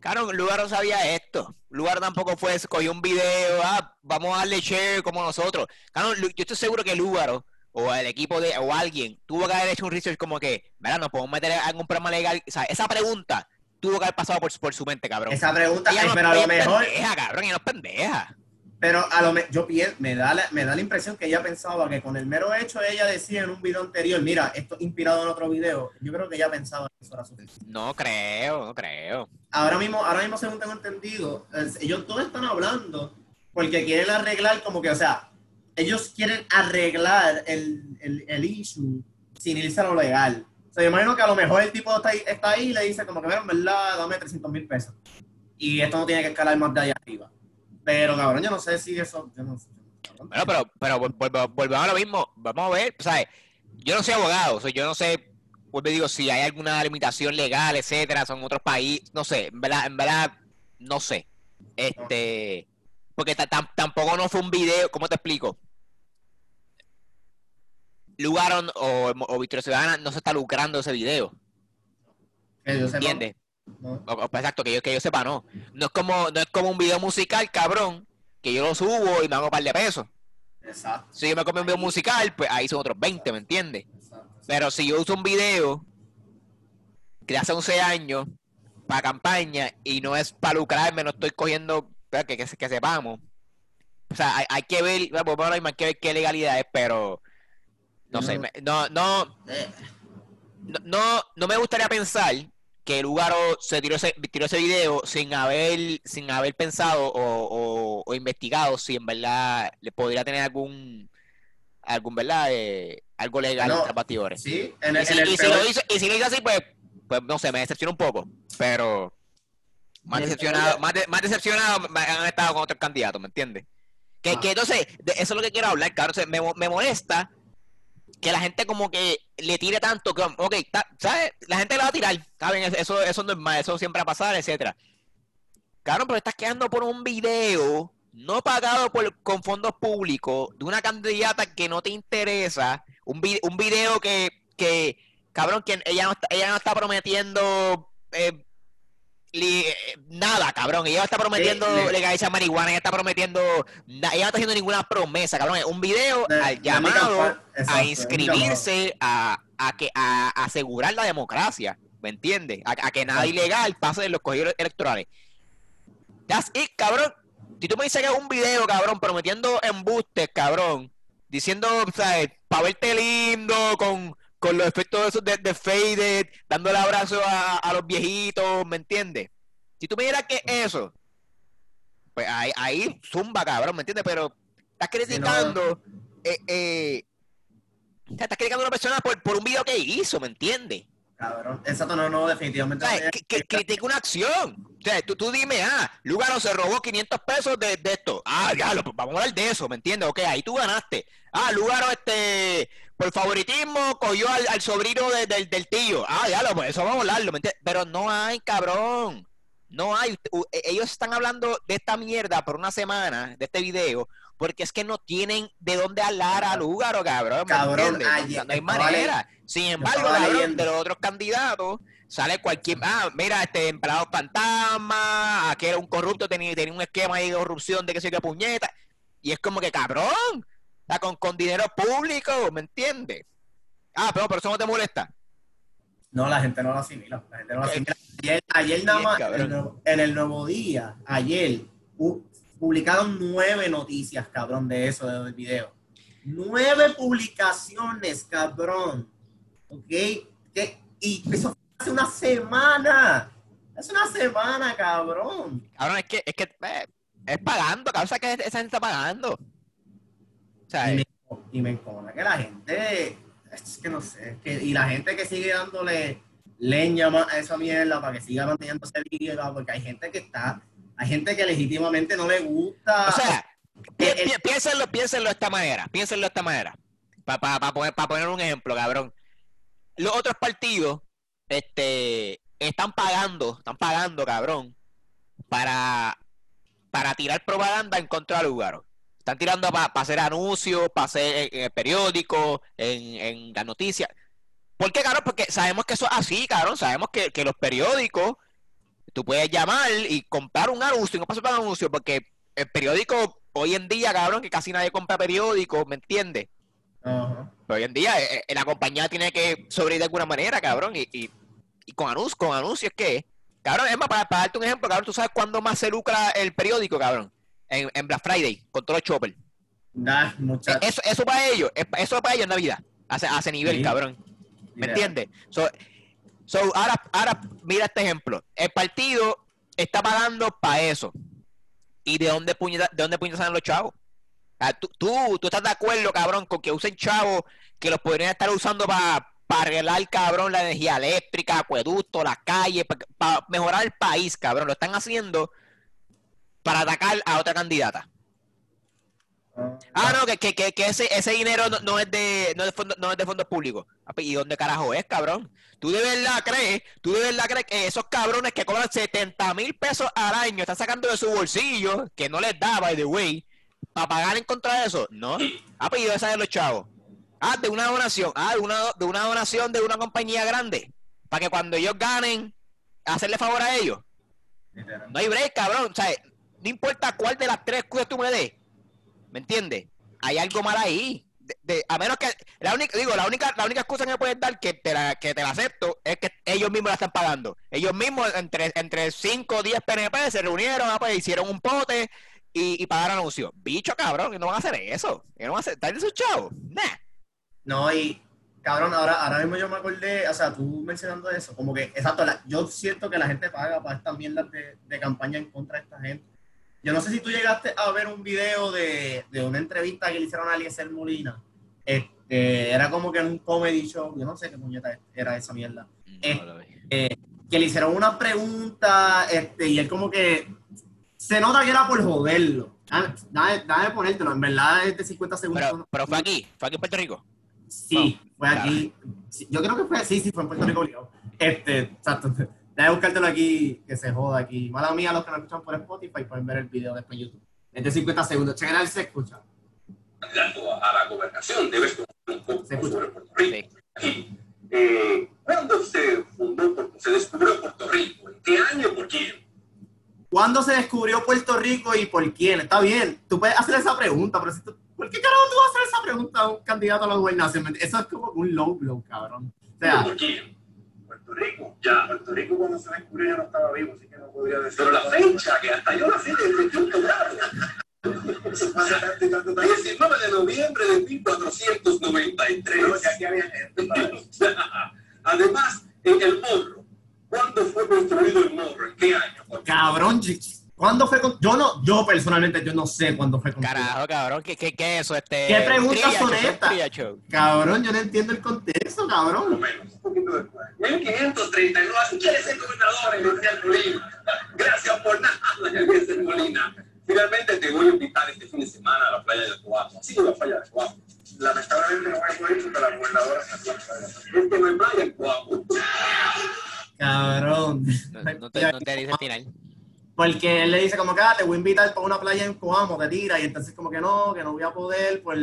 claro, Lugar no sabía esto. Lugar tampoco fue, cogió un video, ah, vamos a darle share como nosotros. Claro, yo estoy seguro que Lugaro o el equipo de, o alguien, tuvo que haber hecho un research como que, ¿verdad? Nos podemos meter en algún programa legal. O sea, esa pregunta tuvo que haber pasado por, por su mente, cabrón. Esa pregunta, Ella ay, no- pero a lo es mejor, pendeja, cabrón, ella no es pendeja. Pero a lo me, yo pien- me da, la, me da la impresión que ella pensaba que con el mero hecho ella decía en un video anterior, mira, esto es inspirado en otro video, yo creo que ella pensaba que eso era suficiente. No creo, no creo. ahora mismo, ahora mismo según tengo entendido, ellos todos están hablando porque quieren arreglar como que, o sea, ellos quieren arreglar el, el, el issue sin irse a lo legal. O sea, yo imagino que a lo mejor el tipo está ahí, está ahí y le dice como que, mira, en verdad, dame 300 mil pesos. Y esto no tiene que escalar más de allá arriba. Pero, cabrón, yo no sé si eso... Yo no sé. cabrón. Bueno, pero, pero vol- vol- volvemos a lo mismo. Vamos a ver, ¿sabes? Yo no soy abogado, o sea, yo no sé, vuelvo digo, si hay alguna limitación legal, etcétera, son otros países, no sé, en verdad, en verdad, no sé. Este, porque ta- tam- tampoco no fue un video, ¿cómo te explico? Lugaron o, o Victoria Ciudadana no se está lucrando ese video, ¿entiendes? ¿No? O- o- exacto, que yo, que yo sepa, no. No es como, no es como un video musical, cabrón, que yo lo subo y me hago un par de pesos. Exacto, Si yo me comí un video musical, pues ahí son otros 20, ¿me entiendes? exacto. Pero si yo uso un video que hace 11 años para campaña y no es para lucrarme, no estoy cogiendo, pero que, que, que sepamos. O sea, hay, hay que ver, bueno, bueno, hay que ver qué legalidad es, pero no sé, No. me- no, no, Eh, no, no, no me gustaría pensar que Lugaro se tiró ese, tiró ese video sin haber, sin haber pensado o, o- o investigado si en verdad le podría tener algún, algún verdad, Eh, algo legal No, tras bastidores. sí, en, Y el- si, en el y si peor- lo hizo, y si lo hizo así, pues, pues no sé, me decepciona un poco. Pero más decepcionado, más, de- más decepcionado me han estado con otros candidatos, ¿me entiendes? Que, Ah. que entonces, de eso es lo que quiero hablar, claro. me, me molesta que la gente como que le tire tanto, que, ok, ¿sabes? La gente le va a tirar, ¿saben? Eso, eso no es normal, eso siempre va a pasar, etcétera. Claro, pero estás quedando por un video no pagado por, con fondos públicos de una candidata que no te interesa, un, vi- video que, que, cabrón, que ella no está, ella no está prometiendo eh, nada, cabrón, ella está prometiendo le- legalizar marihuana, ella está prometiendo, ella no está haciendo ninguna promesa, cabrón, es un video de- de al llamado exacto, a inscribirse a, a que a, asegurar la democracia, ¿me entiendes? A, a que nada ilegal pase en los colegios electorales. That's it, cabrón. Si tú me dices que es un video, cabrón, prometiendo embustes, cabrón, diciendo, ¿sabes? Para verte lindo, con, con los efectos esos de, de faded, dándole abrazo a, a los viejitos, ¿me entiendes? Si tú me dirás que eso, pues ahí, ahí zumba, cabrón, ¿me entiendes? Pero estás criticando, eh, eh, estás criticando a una persona por, por un video que hizo, ¿me entiendes? Cabrón, exacto, no, no, definitivamente. O sea, que, que critica una acción. O sea, tú, tú dime, ah, Lugaro se robó 500 pesos de, de esto. Ah, diablo, pues vamos a hablar de eso, ¿me entiendes? Ok, ahí tú ganaste. Ah, Lugaro, este, por favoritismo, cogió al, al sobrino de- del- del tío. Ah, diablo, pues eso vamos a hablarlo. Pero no hay, cabrón. No hay. E- Ellos están hablando de esta mierda por una semana, de este video, porque es que no tienen de dónde hablar a Lugaro, cabrón. ¿me Cabrón, ayer no hay manera. Sin embargo, cabrón, de los otros candidatos sale cualquier, ah, mira, este empleado fantasma, aquí era un corrupto, tenía, tenía un esquema ahí de corrupción de que sé qué puñeta, y es como que cabrón, con, con dinero público, ¿me entiendes? Ah, pero, pero eso no te molesta. No, la gente no lo asimila. La gente no lo asimila. Ayer, ayer nada más, en el, nuevo, en el Nuevo Día, ayer, pu- publicaron nueve noticias, cabrón, de eso, de- del video. Nueve publicaciones, cabrón. ¿Ok? ¿Qué? Y eso fue hace una semana. Hace una semana, cabrón. Cabrón, es que, es que, eh, es pagando, cabrón, o sea, que esa gente está pagando. Y me, y me encona que la gente, es que no sé, que, y la gente que sigue dándole leña a esa mierda para que siga manteniéndose viva, porque hay gente que está, hay gente que legítimamente no le gusta. O sea, pi- eh, pi- piénsenlo, piénsenlo de esta manera, piénsenlo de esta manera. Para poner, pa poner un ejemplo, cabrón. Los otros partidos este, están pagando, están pagando, cabrón, para, para tirar propaganda en contra del lugar. Están tirando para hacer anuncios, para hacer en, en el periódico, en, en las noticias. ¿Por qué, cabrón? Porque sabemos que eso es así, cabrón. Sabemos que, que los periódicos, tú puedes llamar y comprar un anuncio y no para un anuncio, porque el periódico hoy en día, cabrón, que casi nadie compra periódicos, ¿me entiendes? Pero hoy en día eh, eh, la compañía tiene que sobrevivir de alguna manera, cabrón, y, y, y con, anuncio, con anuncios, ¿qué? Cabrón, es más, para, para darte un ejemplo, cabrón, ¿tú sabes cuándo más se lucra el periódico, cabrón? En, en Black Friday, con todos los choppers. Nah, mucha- Eso, eso para ellos, es- eso para ellos es Navidad, a ese nivel, Sí. cabrón. ¿Me entiendes? So, so, ahora, ahora, mira este ejemplo. El partido está pagando para eso. ¿Y de dónde puñeta, de dónde puñetas salen los chavos? Ah, tú, tú, tú estás de acuerdo, cabrón, con que usen chavos que los podrían estar usando para arreglar, cabrón, la energía eléctrica, acueducto, las calles, para mejorar el país, cabrón. Lo están haciendo para atacar a otra candidata. Ah, no, que, ese, dinero no, no es de no es de fondo- no es de fondos públicos. ¿Y dónde carajo es, cabrón? ¿Tú de verdad crees, tú de verdad crees que esos cabrones que cobran 70 mil pesos al año están sacando de su bolsillo, que no les da, by the way, para pagar en contra de eso? No. Ah, pues ¿y dónde salen los chavos? Ah, de una donación. Ah, de una, de una donación de una compañía grande. Para que cuando ellos ganen, hacerle favor a ellos. No hay break, cabrón. O no importa cuál de las tres cosas tú me des. ¿Me entiendes? Hay algo mal ahí. De- a menos que la única digo la única la única excusa que me puedes dar que te la que te la acepto es que ellos mismos la están pagando ellos mismos entre entre 5 o 10 PNP se reunieron ah, pues, hicieron un pote y, y pagaron anuncios bicho cabrón no van a hacer eso no van a hacer ¿están de sus chavos nah No, y cabrón, ahora, ahora mismo yo me acordé, o sea, tú mencionando eso, como que, exacto, yo siento que la gente paga para estas mierdas de, de campaña en contra de esta gente. Yo no sé si tú llegaste a ver un video de, de una entrevista que le hicieron a Eliezer Molina. Este, era como que en un comedy show, yo no sé qué puñeta era esa mierda. No vi. que le hicieron una pregunta este, y él como que se nota que era por joderlo. Dame, dame, dame ponértelo, en verdad es de 50 segundos. pero, pero fue aquí fue aquí en Puerto Rico Sí, fue aquí. Sí, yo creo que fue, sí, sí, fue en Puerto Rico. Este, exacto. Déjame buscártelo aquí, que se joda aquí. Mala mía, los que nos escuchan por Spotify pueden ver el video después en YouTube. Es de 50 segundos. Chequen a ver si se escucha. candidato a la gobernación, debes conocer un poco Se escucha. sobre Puerto Rico. Aquí, eh, ¿Cuándo se fundó, se descubrió Puerto Rico? ¿En qué año? ¿Por quién? ¿Cuándo se descubrió Puerto Rico y por quién? Está bien, tú puedes hacer esa pregunta, pero si tú, ¿por qué carajo tú vas a hacer esa pregunta a un candidato a la gobernación? Eso es como un low blow, cabrón. O sea, ¿Por quién? Puerto Rico. Ya, Puerto Rico cuando se descubrió ya no estaba vivo, así que no podría decir. Pero la fecha, que hasta yo pasa tanto y tanto, tanto. 19 de noviembre de 1493. Pero que aquí había gente para eso. Además, en el Morro. ¿Cuándo fue construido el Morro? ¿En qué año? ¿Por qué? ¿Cuándo fue con- Yo no, yo personalmente, yo no sé cuándo fue con carajo cabrón ¿qué, qué, qué es eso este ¿Qué un preguntas son estas? Cabrón, yo no entiendo el contexto, cabrón. menos. Un poquito después. 1532. Así quiere ser gobernador en Molina. Gracias por nada, Molina. Finalmente te voy a invitar este fin de semana a la playa de Coamo. Sí, a la playa de Coamo. Lamentablemente no voy a poder ir porque la gobernadora se fue. Es que no hay playa en. Cabrón. no, no te, no te dice el final Porque él le dice como que, ah, te voy a invitar para una playa en Coamo, te tira, y entonces como que no, que no voy a poder por,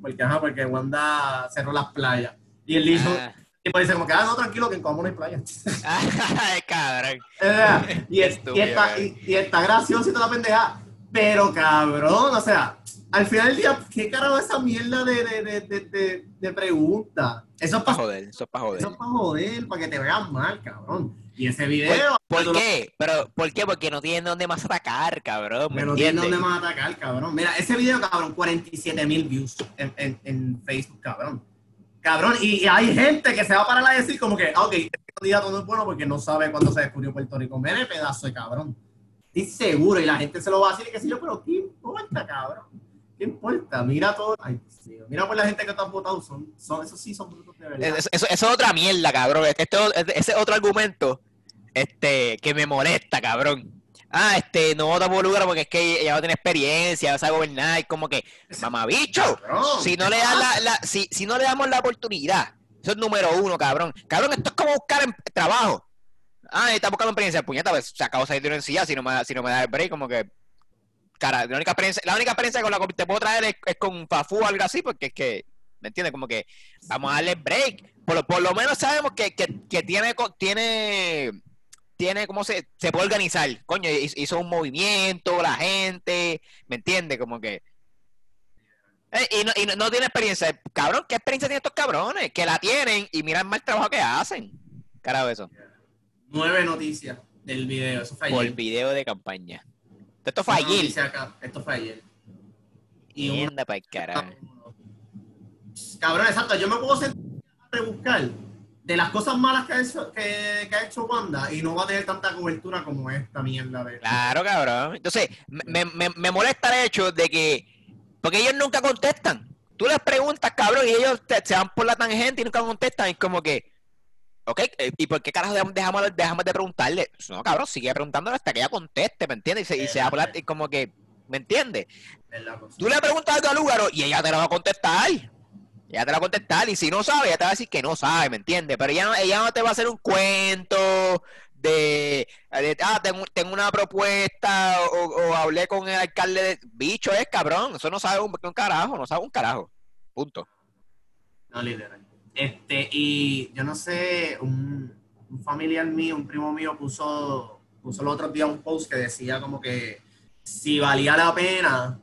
porque, ajá, porque Wanda cerró las playas. Y él dijo, Ah. Y pues dice como que, ah, no, tranquilo, que en Coamo no hay playa. Ay, cabrón. Eh, y, es- y está, y, y está gracioso y toda la pendeja. Pero cabrón, o sea, al final del día, ¿qué carajo es esa mierda de, de, de, pregunta? Eso es Para para joder, eso es para joder. eso es para joder, para que te vean mal, cabrón. Y ese video, ¿Por no- qué? Pero, ¿por qué? Porque no tienen dónde más atacar, cabrón. ¿Me Pero no tienen dónde más atacar, cabrón. Mira, ese video, cabrón, 47 mil views en, en, en Facebook, cabrón. Cabrón, y, y hay gente que se va a parar a decir como que, ah, ok, este candidato no es bueno porque no sabe cuándo se descubrió Puerto Rico. Mire, pedazo de cabrón. Estoy seguro, y la gente se lo va a decir y qué sé yo, pero ¿qué importa, cabrón? ¿Qué importa? Mira todo. Ay. Mira por la gente que han votado, son, son, esos sí son brutos de verdad. Eso, eso- eso es otra mierda, cabrón. Este, ese es otro argumento este, que me molesta, cabrón. Ah, este, no vota por lugar porque es que ella no tiene experiencia, va a gobernar, y como que, mamabicho, si no ¿qué le das la, la- si, si no le damos la oportunidad, eso es número uno, cabrón. Cabrón, esto es como buscar em- trabajo. Ah, está buscando experiencia, puñeta, pues se acabó de salir de una encilla, si no me, da- si no me da el break, como que, cara, la única experiencia, la única experiencia con la que te puedo traer es, es con Fafu o algo así, porque es que, ¿me entiendes? Como que vamos a darle break. Por, lo- por lo menos sabemos que, que, que tiene, tiene, tiene, ¿cómo se, se puede organizar? Coño, hizo un movimiento, la gente, ¿me entiendes? Como que... Eh, y no, y no, no tiene experiencia. Cabrón, ¿qué experiencia tienen estos cabrones? Que la tienen y miran mal trabajo que hacen. Carajo eso. Nueve noticias del video, eso fue Por video de campaña. Esto fue Una ayer. acá, Esto fue ayer. Y un- Mierda pa'l carajo. Cabrón, exacto. Yo me puedo sentar a rebuscar de las cosas malas que ha hecho, que, que ha hecho Wanda y no va a tener tanta cobertura como esta mierda de. Claro, cabrón. Entonces, me, me, me molesta el hecho de que. Porque ellos nunca contestan. Tú les preguntas, cabrón, y ellos te- se van por la tangente y nunca contestan. Es como que. Ok, eh, ¿y por qué carajo dejamos, dejamos, de preguntarle? No, cabrón, sigue preguntándole hasta que ella conteste, ¿me entiendes? Y se, y se va por la. y como que. ¿Me entiendes? Pues, Tú le preguntas algo al Lúgaro y ella te lo va a contestar. Ella te la va a contestar. Y si no sabe, ella te va a decir que no sabe, ¿me entiendes? Pero ella no, ella no te va a hacer un cuento de, ah, tengo, tengo una propuesta o, hablé con el alcalde de... Bicho es cabrón. Eso no sabe un, carajo, no sabe un carajo. Punto. No, literal. Este, y yo no sé, un, un familiar mío, un primo mío puso, puso el otro día un post que decía como que si valía la pena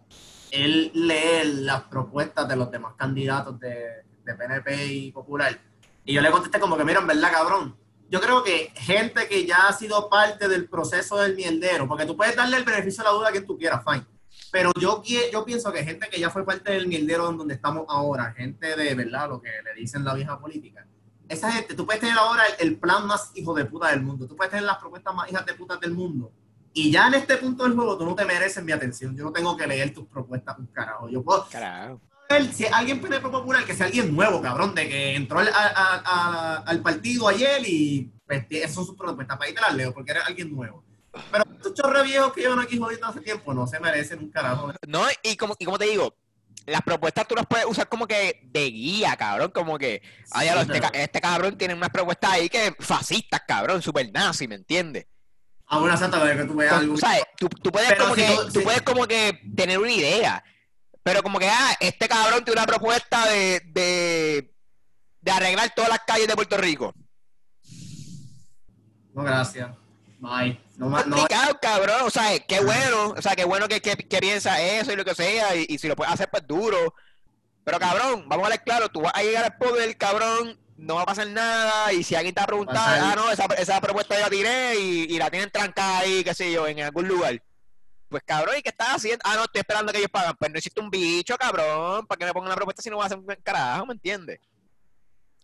él leer las propuestas de los demás candidatos de, de PNP y Popular. Y yo le contesté como que, mira, en verdad, cabrón, yo creo que gente que ya ha sido parte del proceso del mierdero, porque tú puedes darle el beneficio de la duda a quien tú quieras, fine. Pero yo, yo pienso que gente que ya fue parte del mierdero donde estamos ahora, gente de verdad, lo que le dicen la vieja política, esa gente, tú puedes tener ahora el, el plan más hijo de puta del mundo, tú puedes tener las propuestas más hijas de puta del mundo, y ya en este punto del juego tú no te mereces mi atención, yo no tengo que leer tus propuestas un carajo, yo puedo Carajo. ver si alguien PNP popular, que sea alguien nuevo, cabrón, de que entró al, a- a- a- al partido ayer y pues, esas son sus propuestas, para ahí te las leo, porque eres alguien nuevo. Pero estos chorre viejos que llevan aquí jodiendo hace tiempo no se merecen un carajo. No, y como, y como te digo, las propuestas tú las puedes usar como que de guía, cabrón. Como que, ay, Sí, lo- este, este cabrón tiene unas propuestas ahí que fascistas, cabrón, super nazi, ¿me entiendes? A una santa de que tú veas algo. Sabes, tú, tú puedes Pero como si que, tú- tú si- puedes como que tener una idea. Pero como que, ah, este cabrón tiene una propuesta de, de, de arreglar todas las calles de Puerto Rico. No, gracias. Bye. No, ma- no, Complicado, cabrón. O sea, qué bueno. O sea, qué bueno que, que, que piensa eso y lo que sea. Y, y si lo puedes hacer, pues duro. Pero cabrón, vamos a ver claro, tú vas a llegar al poder, cabrón, no va a pasar nada. Y si alguien te va a preguntar, Va ah, no, esa, esa propuesta yo la tiré y, y la tienen trancada ahí, qué sé yo, en algún lugar. Pues cabrón, ¿y qué estás haciendo? Ah, no, estoy esperando que ellos pagan. Pues no hiciste un bicho, cabrón. ¿Para que me pongan una propuesta si no vas a hacer un carajo? ¿Me entiendes?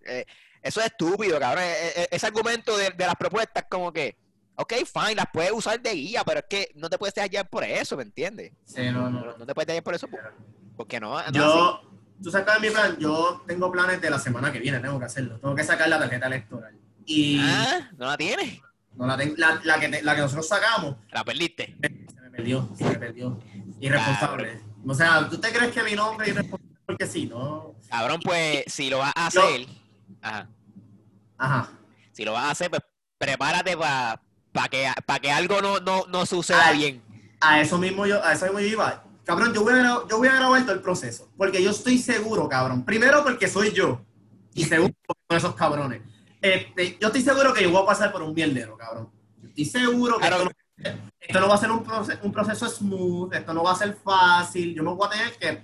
Eh, eso es estúpido, cabrón. E- e- ese argumento de, de las propuestas, como que, ok, fine, las puedes usar de guía, pero es que no te puedes dejar llevar por eso, ¿me entiendes? Sí, no, no. No, no te puedes dejar por eso, por- porque no. no es así. Yo, tú sacas mi plan, yo tengo planes de la semana que viene, tengo que hacerlo. Tengo que sacar la tarjeta electoral. Y Ah, no la tienes. no la, tengo- la, la que, la que nosotros sacamos La perdiste. se me perdió, se me perdió. Irresponsable. O sea, ¿tú te crees que mi nombre es irresponsable? Porque sí, ¿no? Cabrón, pues si lo vas a Yo- hacer, ajá, Ajá. si lo vas a hacer, pues prepárate para que, pa que algo no, no, no suceda Ah. bien. A eso mismo yo, a eso mismo yo iba. Cabrón, yo voy, a, gra- yo voy a grabar todo el proceso. Porque yo estoy seguro, cabrón. Primero porque soy yo. Y segundo porque con esos cabrones. Este, yo estoy seguro que yo voy a pasar por un mierdero, cabrón. Estoy seguro que Claro. esto, no, esto no va a ser un, proce- un proceso smooth, esto no va a ser fácil. Yo me voy a tener que,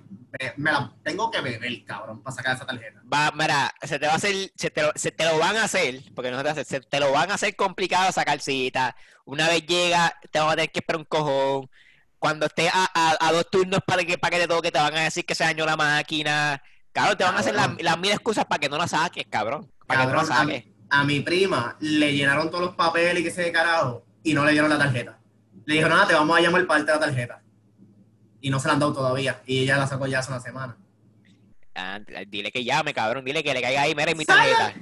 me la tengo que beber, cabrón, para sacar esa tarjeta. Va, mira, se te va a hacer, se te, lo, se te lo van a hacer, porque no se te hace, se te lo van a hacer complicado sacar cita. Una vez llega, te vas a tener que esperar un cojón. Cuando estés a, a- a dos turnos para que, para que te toque, te van a decir que se dañó la máquina. Cabrón, te van a hacer las, las mil excusas para que no la saques, cabrón. Para que no la saques. a, a mi prima le llenaron todos los papeles y que se de carajo y no le dieron la tarjeta. Le dijeron, nada, te vamos a llamar parte de la tarjeta. Y no se la han dado todavía. Y ella la sacó ya hace una semana. Ah, dile que llame, cabrón. Dile que le caiga ahí, mira, mi tarjeta.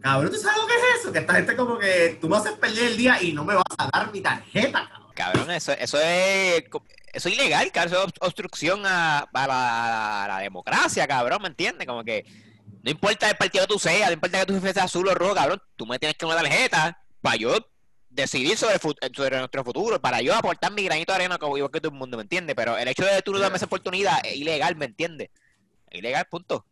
Cabrón, ¿tú sabes lo que es eso? Que esta gente como que tú me haces perder el día y no me vas a dar mi tarjeta, cabrón. Cabrón, eso, eso es eso es ilegal, cabrón. Eso es obstrucción a, a la, a la democracia, cabrón, ¿me entiendes? Como que no importa el partido que tú seas, no importa que tu jefe sea azul o rojo, cabrón, tú me tienes que una tarjeta para yo decidir sobre, el sobre nuestro futuro, para yo aportar mi granito de arena como igual que todo el mundo, ¿me entiendes? Pero el hecho de tú no darme esa oportunidad es ilegal, ¿me entiendes? Es ilegal, punto.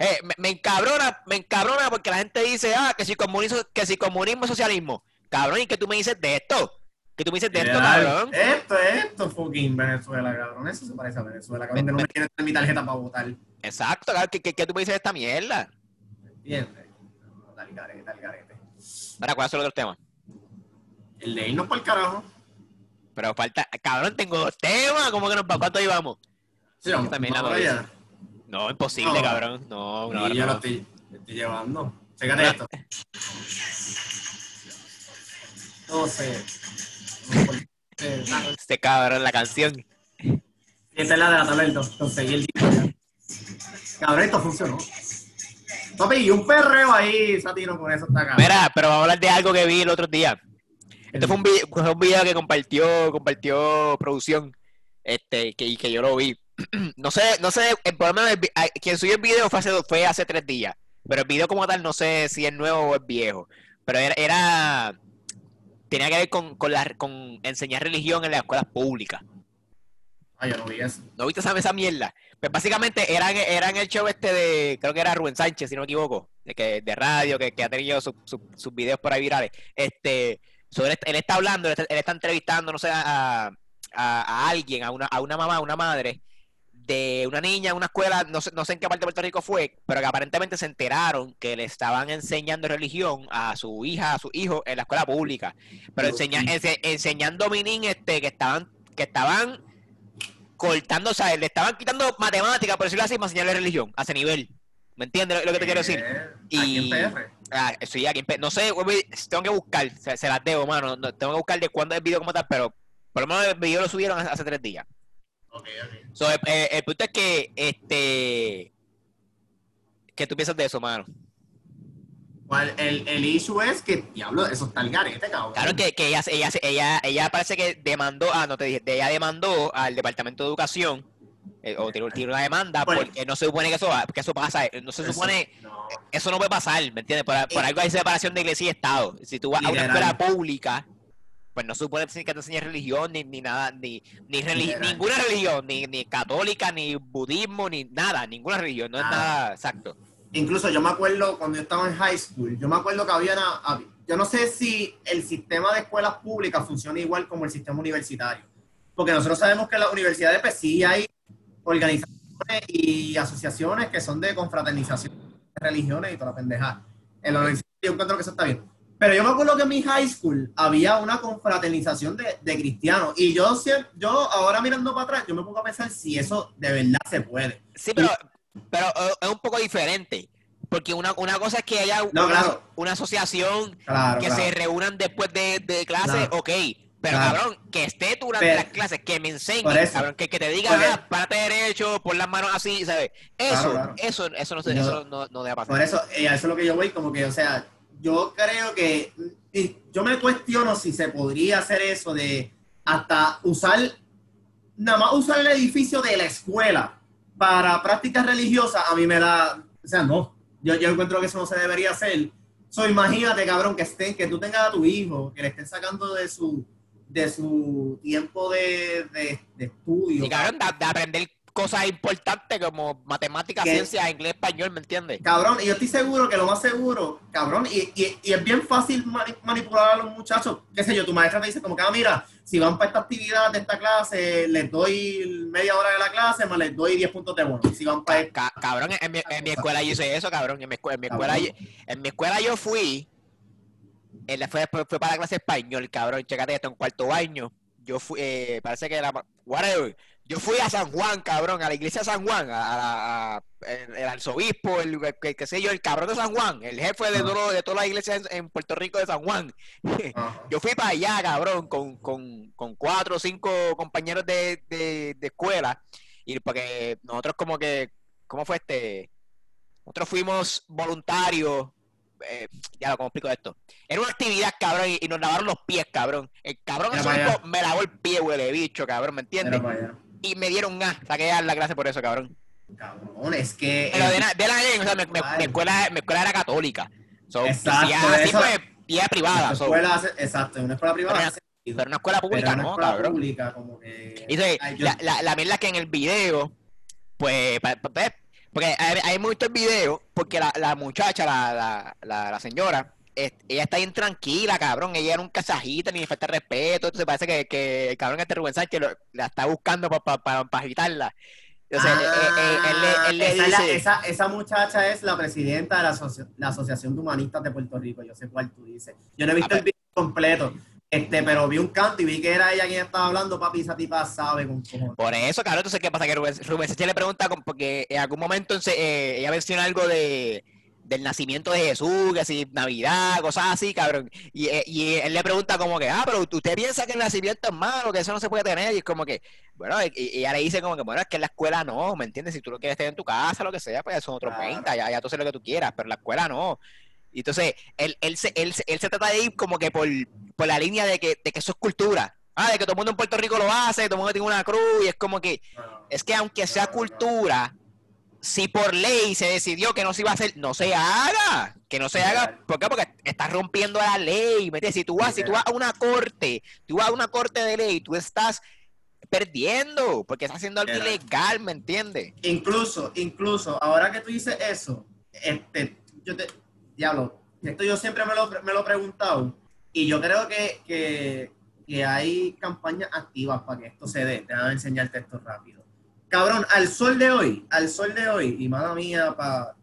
Eh, me, me encabrona, me encabrona porque la gente dice, ah, que si comunismo, que si comunismo es socialismo. Cabrón, ¿y qué tú me dices de esto? ¿Qué tú me dices de esto, cabrón? Esto es esto fucking Venezuela, cabrón. Eso se parece a Venezuela, cabrón, que no me quieren dar mi tarjeta para votar. Exacto, cabrón, ¿qué, qué, qué tú me dices de esta mierda? ¿Entiendes? No, Dale garete, dale garete. Ahora, ¿cuáles son los otros temas? El de irnos por el carajo. Pero falta, cabrón, tengo dos temas, ¿cómo que nos va? ¿Cuánto llevamos? Sí, vamos, también la vamos doy. allá. No, imposible, No. cabrón. No, una Y hora yo lo no. estoy, lo estoy llevando. Chécate esto. 12. Este cabrón, la canción. Esta es la de la tablet, conseguí el disco. Cabrón, esto funcionó. Papi, y un perreo ahí, Satino, con eso está cabrón. Mira, pero vamos a hablar de algo que vi el otro día. Este fue un video, fue un video que compartió, compartió producción, este, que, que yo lo vi. No sé, no sé, el problema del ah, quien subió el video fue hace, fue hace tres días, pero el video como tal no sé si es nuevo o es viejo. Pero era, era tenía que ver con, con, la, con enseñar religión en las escuelas públicas. Ay, yo no vi eso. ¿No viste esa, esa mierda? Pues básicamente eran, eran el show este de, creo que era Rubén Sánchez, si no me equivoco, de, que, de radio, que, que ha tenido su- su- sus videos por ahí virales. Este, sobre, él está hablando, él está, él está entrevistando, no sé, a, a, a alguien, a una, a una mamá, a una madre, de una niña en una escuela, no sé, no sé en qué parte de Puerto Rico fue, pero que aparentemente se enteraron que le estaban enseñando religión a su hija, a su hijo en la escuela pública. Pero enseña, ense- enseñando minin este, que estaban, que estaban cortando, o sea, le estaban quitando matemáticas, por decirlo así, para enseñarle religión, a ese nivel. ¿Me entiendes lo, que te quiero decir? Eh, Y-. Ah, sí, aquí en no sé, tengo que buscar, se, se las debo, mano, no- tengo que buscar de cuándo es el video como tal, pero por lo menos el video lo subieron hace tres días. So, eh, el punto es que, este, ¿qué tú piensas de eso, mano? ¿Cuál- El, el issue es que, diablo, eso está el garete, cabrón. Claro que, que ella, ella, ella, ella parece que demandó, ah, no te dije, ella demandó al Departamento de Educación, eh, o tiró, tiró una demanda, Bueno. porque no se supone que eso, que eso pasa, eh, no se Eso- supone, no. eso no puede pasar, ¿me entiendes? Por, por Eh, algo hay separación de iglesia y Estado. Si tú vas a una escuela pública, pues no se supone que te enseñes religión, ni, ni nada, ni, ni ninguna religión, ni, ni católica, ni budismo, ni nada, ninguna religión, no es Nada. nada exacto. Incluso yo me acuerdo cuando yo estaba en high school, yo me acuerdo que había una, yo no sé si el sistema de escuelas públicas funciona igual como el sistema universitario, porque nosotros sabemos que en las universidades pues sí hay organizaciones y asociaciones que son de confraternización de religiones y toda la pendeja. En la universidad yo encuentro que eso está bien. Pero yo me acuerdo que en mi high school había una confraternización de, de cristianos y yo, yo ahora mirando para atrás, yo me pongo a pensar si eso de verdad se puede. Sí, pero, pero eh, es un poco diferente. Porque una, una cosa es que haya No, una, claro. una asociación Claro, que claro. se reúnan después de, de clase, ok. Pero cabrón, que esté durante Pero- las clases, que me enseñe, cabrón, que, que te diga, ah, párate derecho, pon las manos así, ¿sabes? Eso, eso, eso no se, Yo- eso no, no debe pasar. Por eso, eh, eso es lo que yo voy, como que, o sea, yo creo que, yo me cuestiono si se podría hacer eso de hasta usar, nada más usar el edificio de la escuela para prácticas religiosas, a mí me da, o sea, no, yo, yo encuentro que eso no se debería hacer. So, imagínate, cabrón, que estén, que tú tengas a tu hijo, que le estén sacando de su, de su tiempo de, de, de estudio. Y cabrón, de aprender cosas importantes como matemáticas, ¿Qué? ciencia, inglés, español, ¿me entiendes? Cabrón, y yo estoy seguro que lo más seguro, cabrón, y, y- y es bien fácil mani- manipular a los muchachos. Qué sé yo, tu maestra te dice como que, ah, mira, si van para esta actividad de esta clase, les doy media hora de la clase, más les doy 10 puntos de bono. Si van para Ca- ca- cabrón, en mi, en mi escuela yo hice eso, cabrón. En mi, escuela, en mi escuela, yo- en mi escuela yo fui, en la- fue, fue- para la clase español, cabrón. Chécate esto, en cuarto año. Yo fui, eh, parece que era, whatever. Yo fui a San Juan, cabrón, a la iglesia de San Juan, a, a el, el arzobispo, el, el- qué sé yo, el cabrón de San Juan, el jefe de, todo, de todas las iglesias en, en Puerto Rico de San Juan. Yo fui para allá, cabrón, con, con, con cuatro o cinco compañeros de, de, de escuela. Y porque nosotros como que, ¿cómo fue este? Nosotros fuimos voluntarios. eh, ya lo, ¿cómo explico esto? Era una actividad, cabrón, y, y nos lavaron los pies, cabrón. El cabrón me lavó el pie, huele bicho, cabrón, ¿me entiendes? Y me dieron A, saqué a la clase por eso, cabrón. Cabrón, es que. Pero de, na- de la o sea, mi, escuela, mi escuela era católica. So, Exacto, así, pues, y es privada. Una so, escuela hace- exacto, en una escuela privada. Pero- hace pero una escuela pública, una no, escuela cabrón. pública, como que. Y entonces, Ay, yo- la, la, la mierda es que en el video, pues, pa- pa- pa- porque hay, hay mucho el video, porque la, la muchacha, la, la, la, la señora, es- ella está bien tranquila, cabrón, ella nunca se agita ni le falta respeto, entonces parece que, que el cabrón este Rubén Sánchez lo- la está buscando para pa, pa, pa agitarla. Entonces, él, le- él le esa, es la- dice, esa, esa muchacha es la presidenta de la, asoci- la Asociación de Humanistas de Puerto Rico. Yo sé cuál tú dices. Yo no he visto Ah, el video completo, este, pero vi un canto y vi que era ella quien estaba hablando. Papi, esa tipa sabe con cojones. Por eso, cabrón, entonces, ¿qué pasa? Que Rubén, Rubén Sánchez le pregunta, porque en algún momento eh, ella menciona algo de del nacimiento de Jesús, que si Navidad, cosas así, cabrón. Y, eh, y él le pregunta como que, ah, pero usted piensa que el nacimiento es malo, que eso no se puede tener. Y es como que, bueno, y, y ella le dice como que, bueno, es que en la escuela no, ¿me entiendes? Si tú lo quieres tener en tu casa, lo que sea, pues son otros Claro. 20, ya, ya tú haces lo que tú quieras, pero en la escuela no. Y entonces, él, él, se, él, se- él se trata de ir como que por, por la línea de que, de que eso es cultura. Ah, de que todo el mundo en Puerto Rico lo hace, todo el mundo tiene una cruz, y es como que, es que aunque sea cultura, si por ley se decidió que no se iba a hacer, no se haga, que no se haga, ¿por qué? Porque estás rompiendo la ley, ¿me entiendes? Si tú vas, si tú vas a una corte, tú vas a una corte de ley, tú estás perdiendo, porque estás haciendo algo ilegal, ¿me entiendes? Incluso, incluso, ahora que tú dices eso, este, yo te, diablo, esto yo siempre me lo, me lo he preguntado y yo creo que, que, que hay campañas activas para que esto se dé. Déjame enseñarte esto rápido. Cabrón, al sol de hoy, al sol de hoy, y mala mía, para...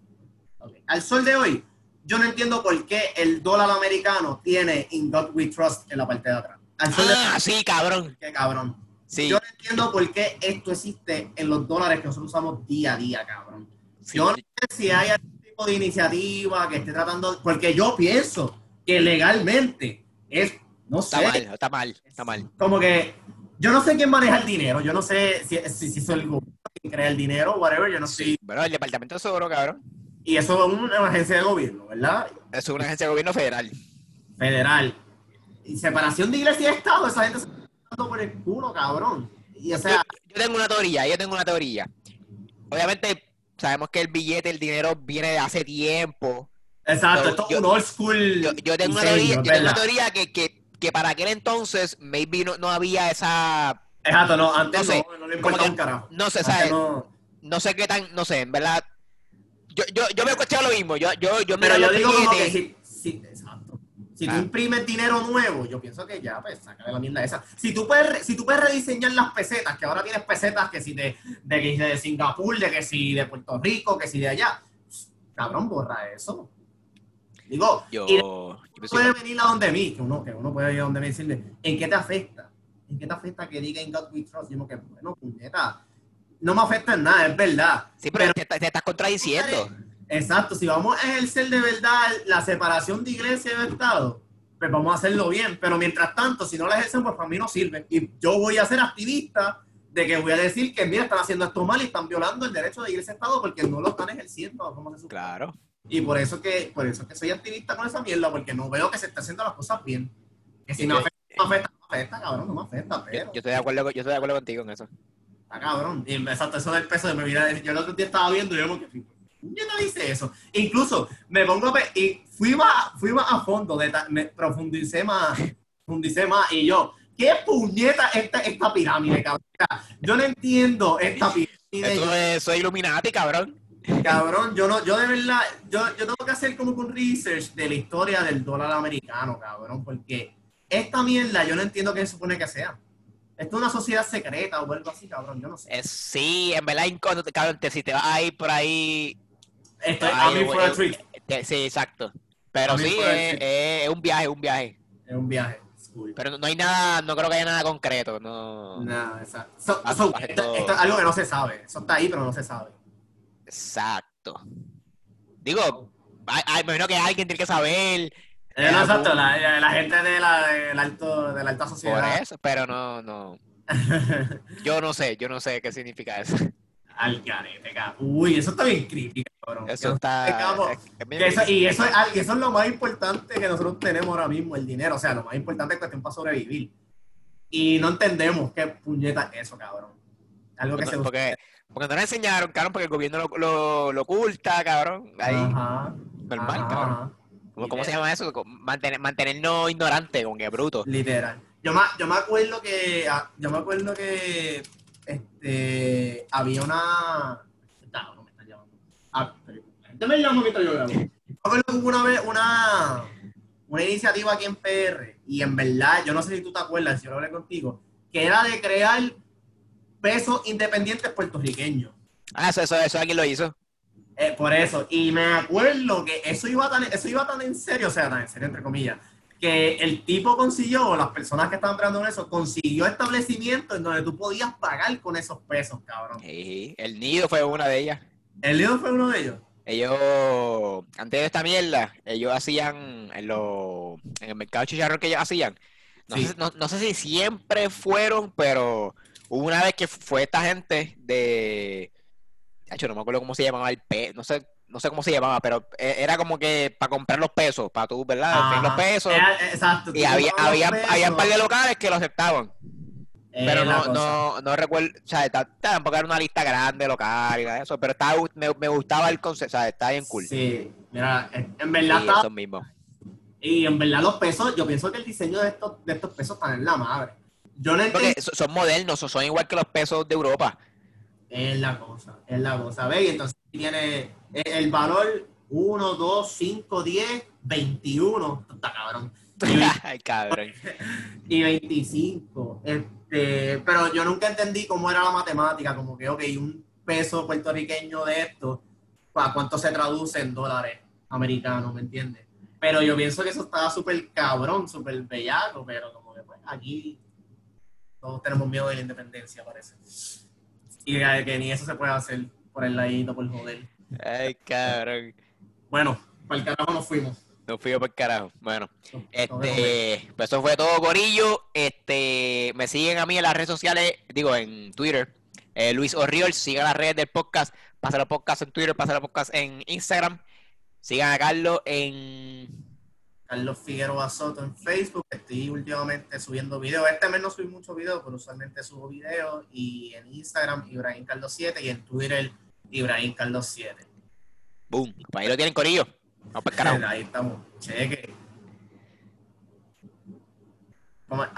Al sol de hoy, yo no entiendo por qué el dólar americano tiene In God We Trust en la parte de atrás. Al sol de hoy, Ah, sí, cabrón. qué cabrón. Sí, Yo no entiendo por qué esto existe en los dólares que nosotros usamos día a día, cabrón. sí. Yo no sé si hay algún tipo de iniciativa que esté tratando, porque yo pienso que legalmente es, no sé, está mal, está mal, está mal. como que yo no sé quién maneja el dinero, yo no sé si, si, si soy el gobierno quien crea el dinero, whatever, yo no sé. Bueno, el Departamento de Tesoro, cabrón, Y eso es una agencia de gobierno, ¿verdad? es una agencia de gobierno federal. Federal. Y separación de iglesia y Estado, esa gente se está dando por el culo, cabrón. Y o sea, yo tengo una teoría, yo tengo una teoría. Obviamente, sabemos que el billete, el dinero viene de hace tiempo. exacto, esto es un old school. Yo, yo tengo una diseño, teoría, yo tengo una teoría que, que, que para aquel entonces, maybe no, no había esa. Exacto, no, antes No sé, no, no le como importa que- un carajo. No sé, ¿sabes? no- No sé qué tan. No sé, en verdad. Yo, yo, yo me he cuestionado lo mismo. Yo, yo, yo Pero yo digo como que si- exacto. Si Ah. tú imprimes dinero nuevo, yo pienso que ya, pues, sácale la mierda esa. Si tú puedes, si tú puedes rediseñar las pesetas, que ahora tienes pesetas que si de, de, de Singapur, de que si de Puerto Rico, que si de allá, cabrón, borra eso. Digo, Yo, y yo puede venir a donde mí, que uno, que uno puede ir a donde mí y decirle, ¿en qué te afecta? ¿En qué te afecta que diga en God we trust? Yo digo que, bueno, puñeta, no me afecta en nada, es verdad. Sí, pero, te, te estás contradiciendo. Exacto, si vamos a ejercer de verdad la separación de iglesia y de Estado, pues vamos a hacerlo bien. Pero mientras tanto, si no la ejercen, pues para mí no sirve. Y yo voy a ser activista de que voy a decir que, mira, están haciendo esto mal y están violando el derecho de iglesia y Estado porque no lo están ejerciendo como se. Claro. Y por eso que, por eso que soy activista con esa mierda, porque no veo que se estén haciendo las cosas bien. Que si me afecta, no me afecta, no me afecta, cabrón, no me afecta, pero... yo estoy de acuerdo, yo estoy de acuerdo contigo en eso. Está cabrón. Y exacto, eso del peso de mi vida. Yo el otro día estaba viendo y yo como que, yo no dice eso. Incluso me pongo a y fui más, fui más a fondo, de me profundicé más, profundicé más y yo, ¿qué puñeta esta, esta pirámide, cabrón? Yo no entiendo esta pirámide. Eso es, es Illuminati, cabrón. Cabrón, yo no, yo de verdad, yo, yo tengo que hacer como un research de la historia del dólar americano, cabrón, porque esta mierda yo no entiendo qué se supone que sea. Esto es una sociedad secreta o algo así, cabrón, yo no sé. Sí, en verdad, cabrón, te- si te vas a ir por ahí. Esto Ay, es a mí eh, a treat, te- sí, exacto. Pero sí, es, un viaje, un viaje. es un viaje. Pero no, hay nada, no creo que haya nada concreto. No. Nada, exacto. So- so, baje esto, todo. esto es algo que no se sabe. Eso está ahí, pero no se sabe. Exacto. Digo, hay- imagino que alguien tiene que saber Eh, no, exacto, la, la gente de la, del alto, de la alta por sociedad. eso, pero no, no. Yo no sé, yo no sé qué significa eso. Al carete. Uy, eso está bien crítico, cabrón. Eso está. Que eso- difícil. y eso es, al- y eso es lo más importante que nosotros tenemos ahora mismo, el dinero. O sea, lo más importante es cuestión para sobrevivir. Y no entendemos qué puñeta es eso, cabrón. Algo que se Porque, porque, no le enseñaron, cabrón, porque el gobierno lo, lo, lo oculta, cabrón. Ahí, Ajá, normal, ajá, cabrón. ¿Cómo, cómo se llama eso? Mantener, mantenernos ignorantes, como que bruto. Literal. Yo me, yo me acuerdo que ah, yo me acuerdo que este había una Ah, no me está llamando. Ah, pero- ¿Usted me llama mientras yo grabo? Yo me acuerdo que hubo una vez una, una iniciativa aquí en PR y en verdad, yo no sé si tú te acuerdas, si yo lo hablé contigo, que era de crear pesos independientes puertorriqueños. Ah, eso, eso, eso alguien lo hizo. Eh, por eso, y me acuerdo que eso iba tan, eso iba tan en serio, o sea, tan en serio entre comillas, que el tipo consiguió, o las personas que estaban trabajando en eso, consiguió establecimientos en donde tú podías pagar con esos pesos, cabrón. Sí, el nido fue una de ellas. ¿El lío fue uno de ellos? Ellos, antes de esta mierda, ellos hacían en, lo, en el mercado chicharrón que ellos hacían. No, Sí. sé, no, no sé si siempre fueron, pero hubo una vez que fue esta gente de. Hacho, no me acuerdo cómo se llamaba el pe, no sé, no sé cómo se llamaba, pero e- era como que para comprar los pesos, para tú, ¿verdad? Los pesos. Era- exacto. Y había, había, había un par de locales que lo aceptaban. eh, Pero no, no, no recuerdo, o sea, ta- tampoco era una lista grande local y eso, pero estaba, me, me gustaba el concepto, o sea, está bien cool. Sí, mira, en Sí, verdad eso mismo. y en verdad los pesos, yo pienso que el diseño de estos, de estos pesos está en la madre. Yo no entiendo. Porque so- son modernos, son igual que los pesos de Europa. Es la cosa, es la cosa. ¿Ves? Y entonces tiene eh, el valor 1, 2, 5, 10, 21. Esto Está cabrón. Ay, cabrón. y 25. Este, pero yo nunca entendí cómo era la matemática. Como que, ok, un peso puertorriqueño de esto, ¿para cuánto se traduce en dólares americanos? ¿Me entiendes? Pero yo pienso que eso estaba súper cabrón, súper bellaco. Pero como que, pues, aquí todos tenemos miedo de la independencia, parece. Y que ni eso se puede hacer por el ladito, por joder. Ay, cabrón. Bueno, para el carajo nos fuimos. Nos fui por el carajo. Bueno, este, pues eso fue todo, Corillo. Este, me siguen a mí en las redes sociales, digo, en Twitter. eh, Luis Orriol, sigan las redes del podcast. Pasa los podcast en Twitter, pasa los podcast en Instagram. Sigan a Carlos en Carlos Figueroa Soto en Facebook. Estoy últimamente subiendo videos. Este mes no subí muchos videos, pero usualmente subo videos. Y en Instagram, Ibrahim Carlos 7. Y en Twitter, Ibrahim Carlos 7. Boom. Ahí lo tienen, Corillo. Vamos para el carajo. Ahí estamos. Cheque. Ah,